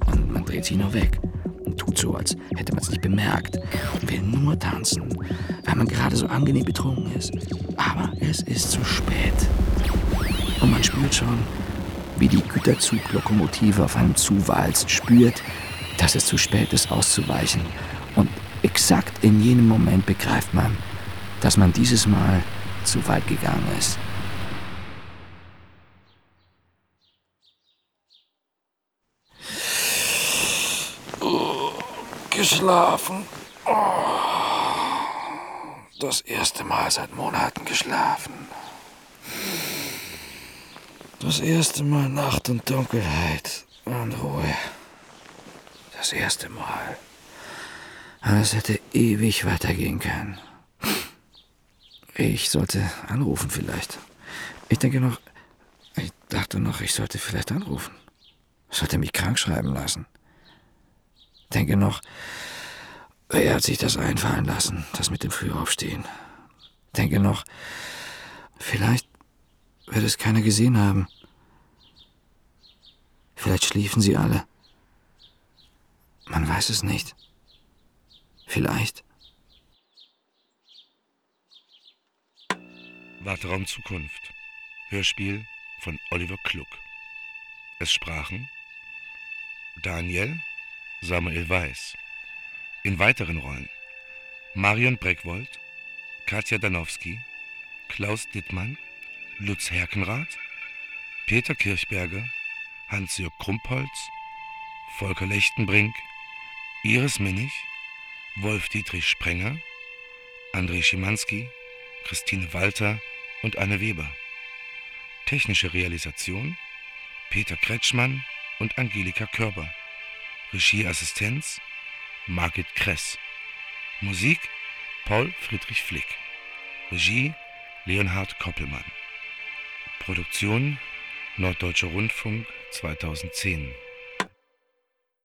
Speaker 2: Und man dreht sie nur weg und tut so, als hätte man es nicht bemerkt und will nur tanzen, weil man gerade so angenehm betrunken ist. Aber es ist zu spät. Und man spürt schon, wie die Güterzuglokomotive auf einem zuwalzt, spürt, dass es zu spät ist, auszuweichen. Und exakt in jenem Moment begreift man, dass man dieses Mal zu weit gegangen ist.
Speaker 33: Geschlafen. Das erste Mal seit Monaten geschlafen. Das erste Mal Nacht und Dunkelheit und Ruhe. Das erste Mal. Aber es hätte ewig weitergehen können. Ich sollte anrufen vielleicht. Ich denke noch, ich dachte noch, ich sollte vielleicht anrufen. Sollte mich krank schreiben lassen. Denke noch, wer hat sich das einfallen lassen, das mit dem Frühaufstehen? Denke noch, vielleicht wird es keiner gesehen haben. Vielleicht schliefen sie alle. Man weiß es nicht. Vielleicht.
Speaker 34: Warteraum Zukunft. Hörspiel von Oliver Kluck. Es sprachen Daniel Samuel Weiß. In weiteren Rollen Marion Breckwold, Katja Danowski, Klaus Dittmann, Lutz Herkenrath, Peter Kirchberger, Hans-Jörg Krumpholz, Volker Lechtenbrink, Iris Minnig, Wolf-Dietrich Sprenger, André Schimanski, Christine Walter und Anne Weber. Technische Realisation Peter Kretschmann und Angelika Körber. Regieassistenz Margit Kress. Musik Paul Friedrich Flick. Regie Leonhard Koppelmann. Produktion Norddeutscher Rundfunk 2010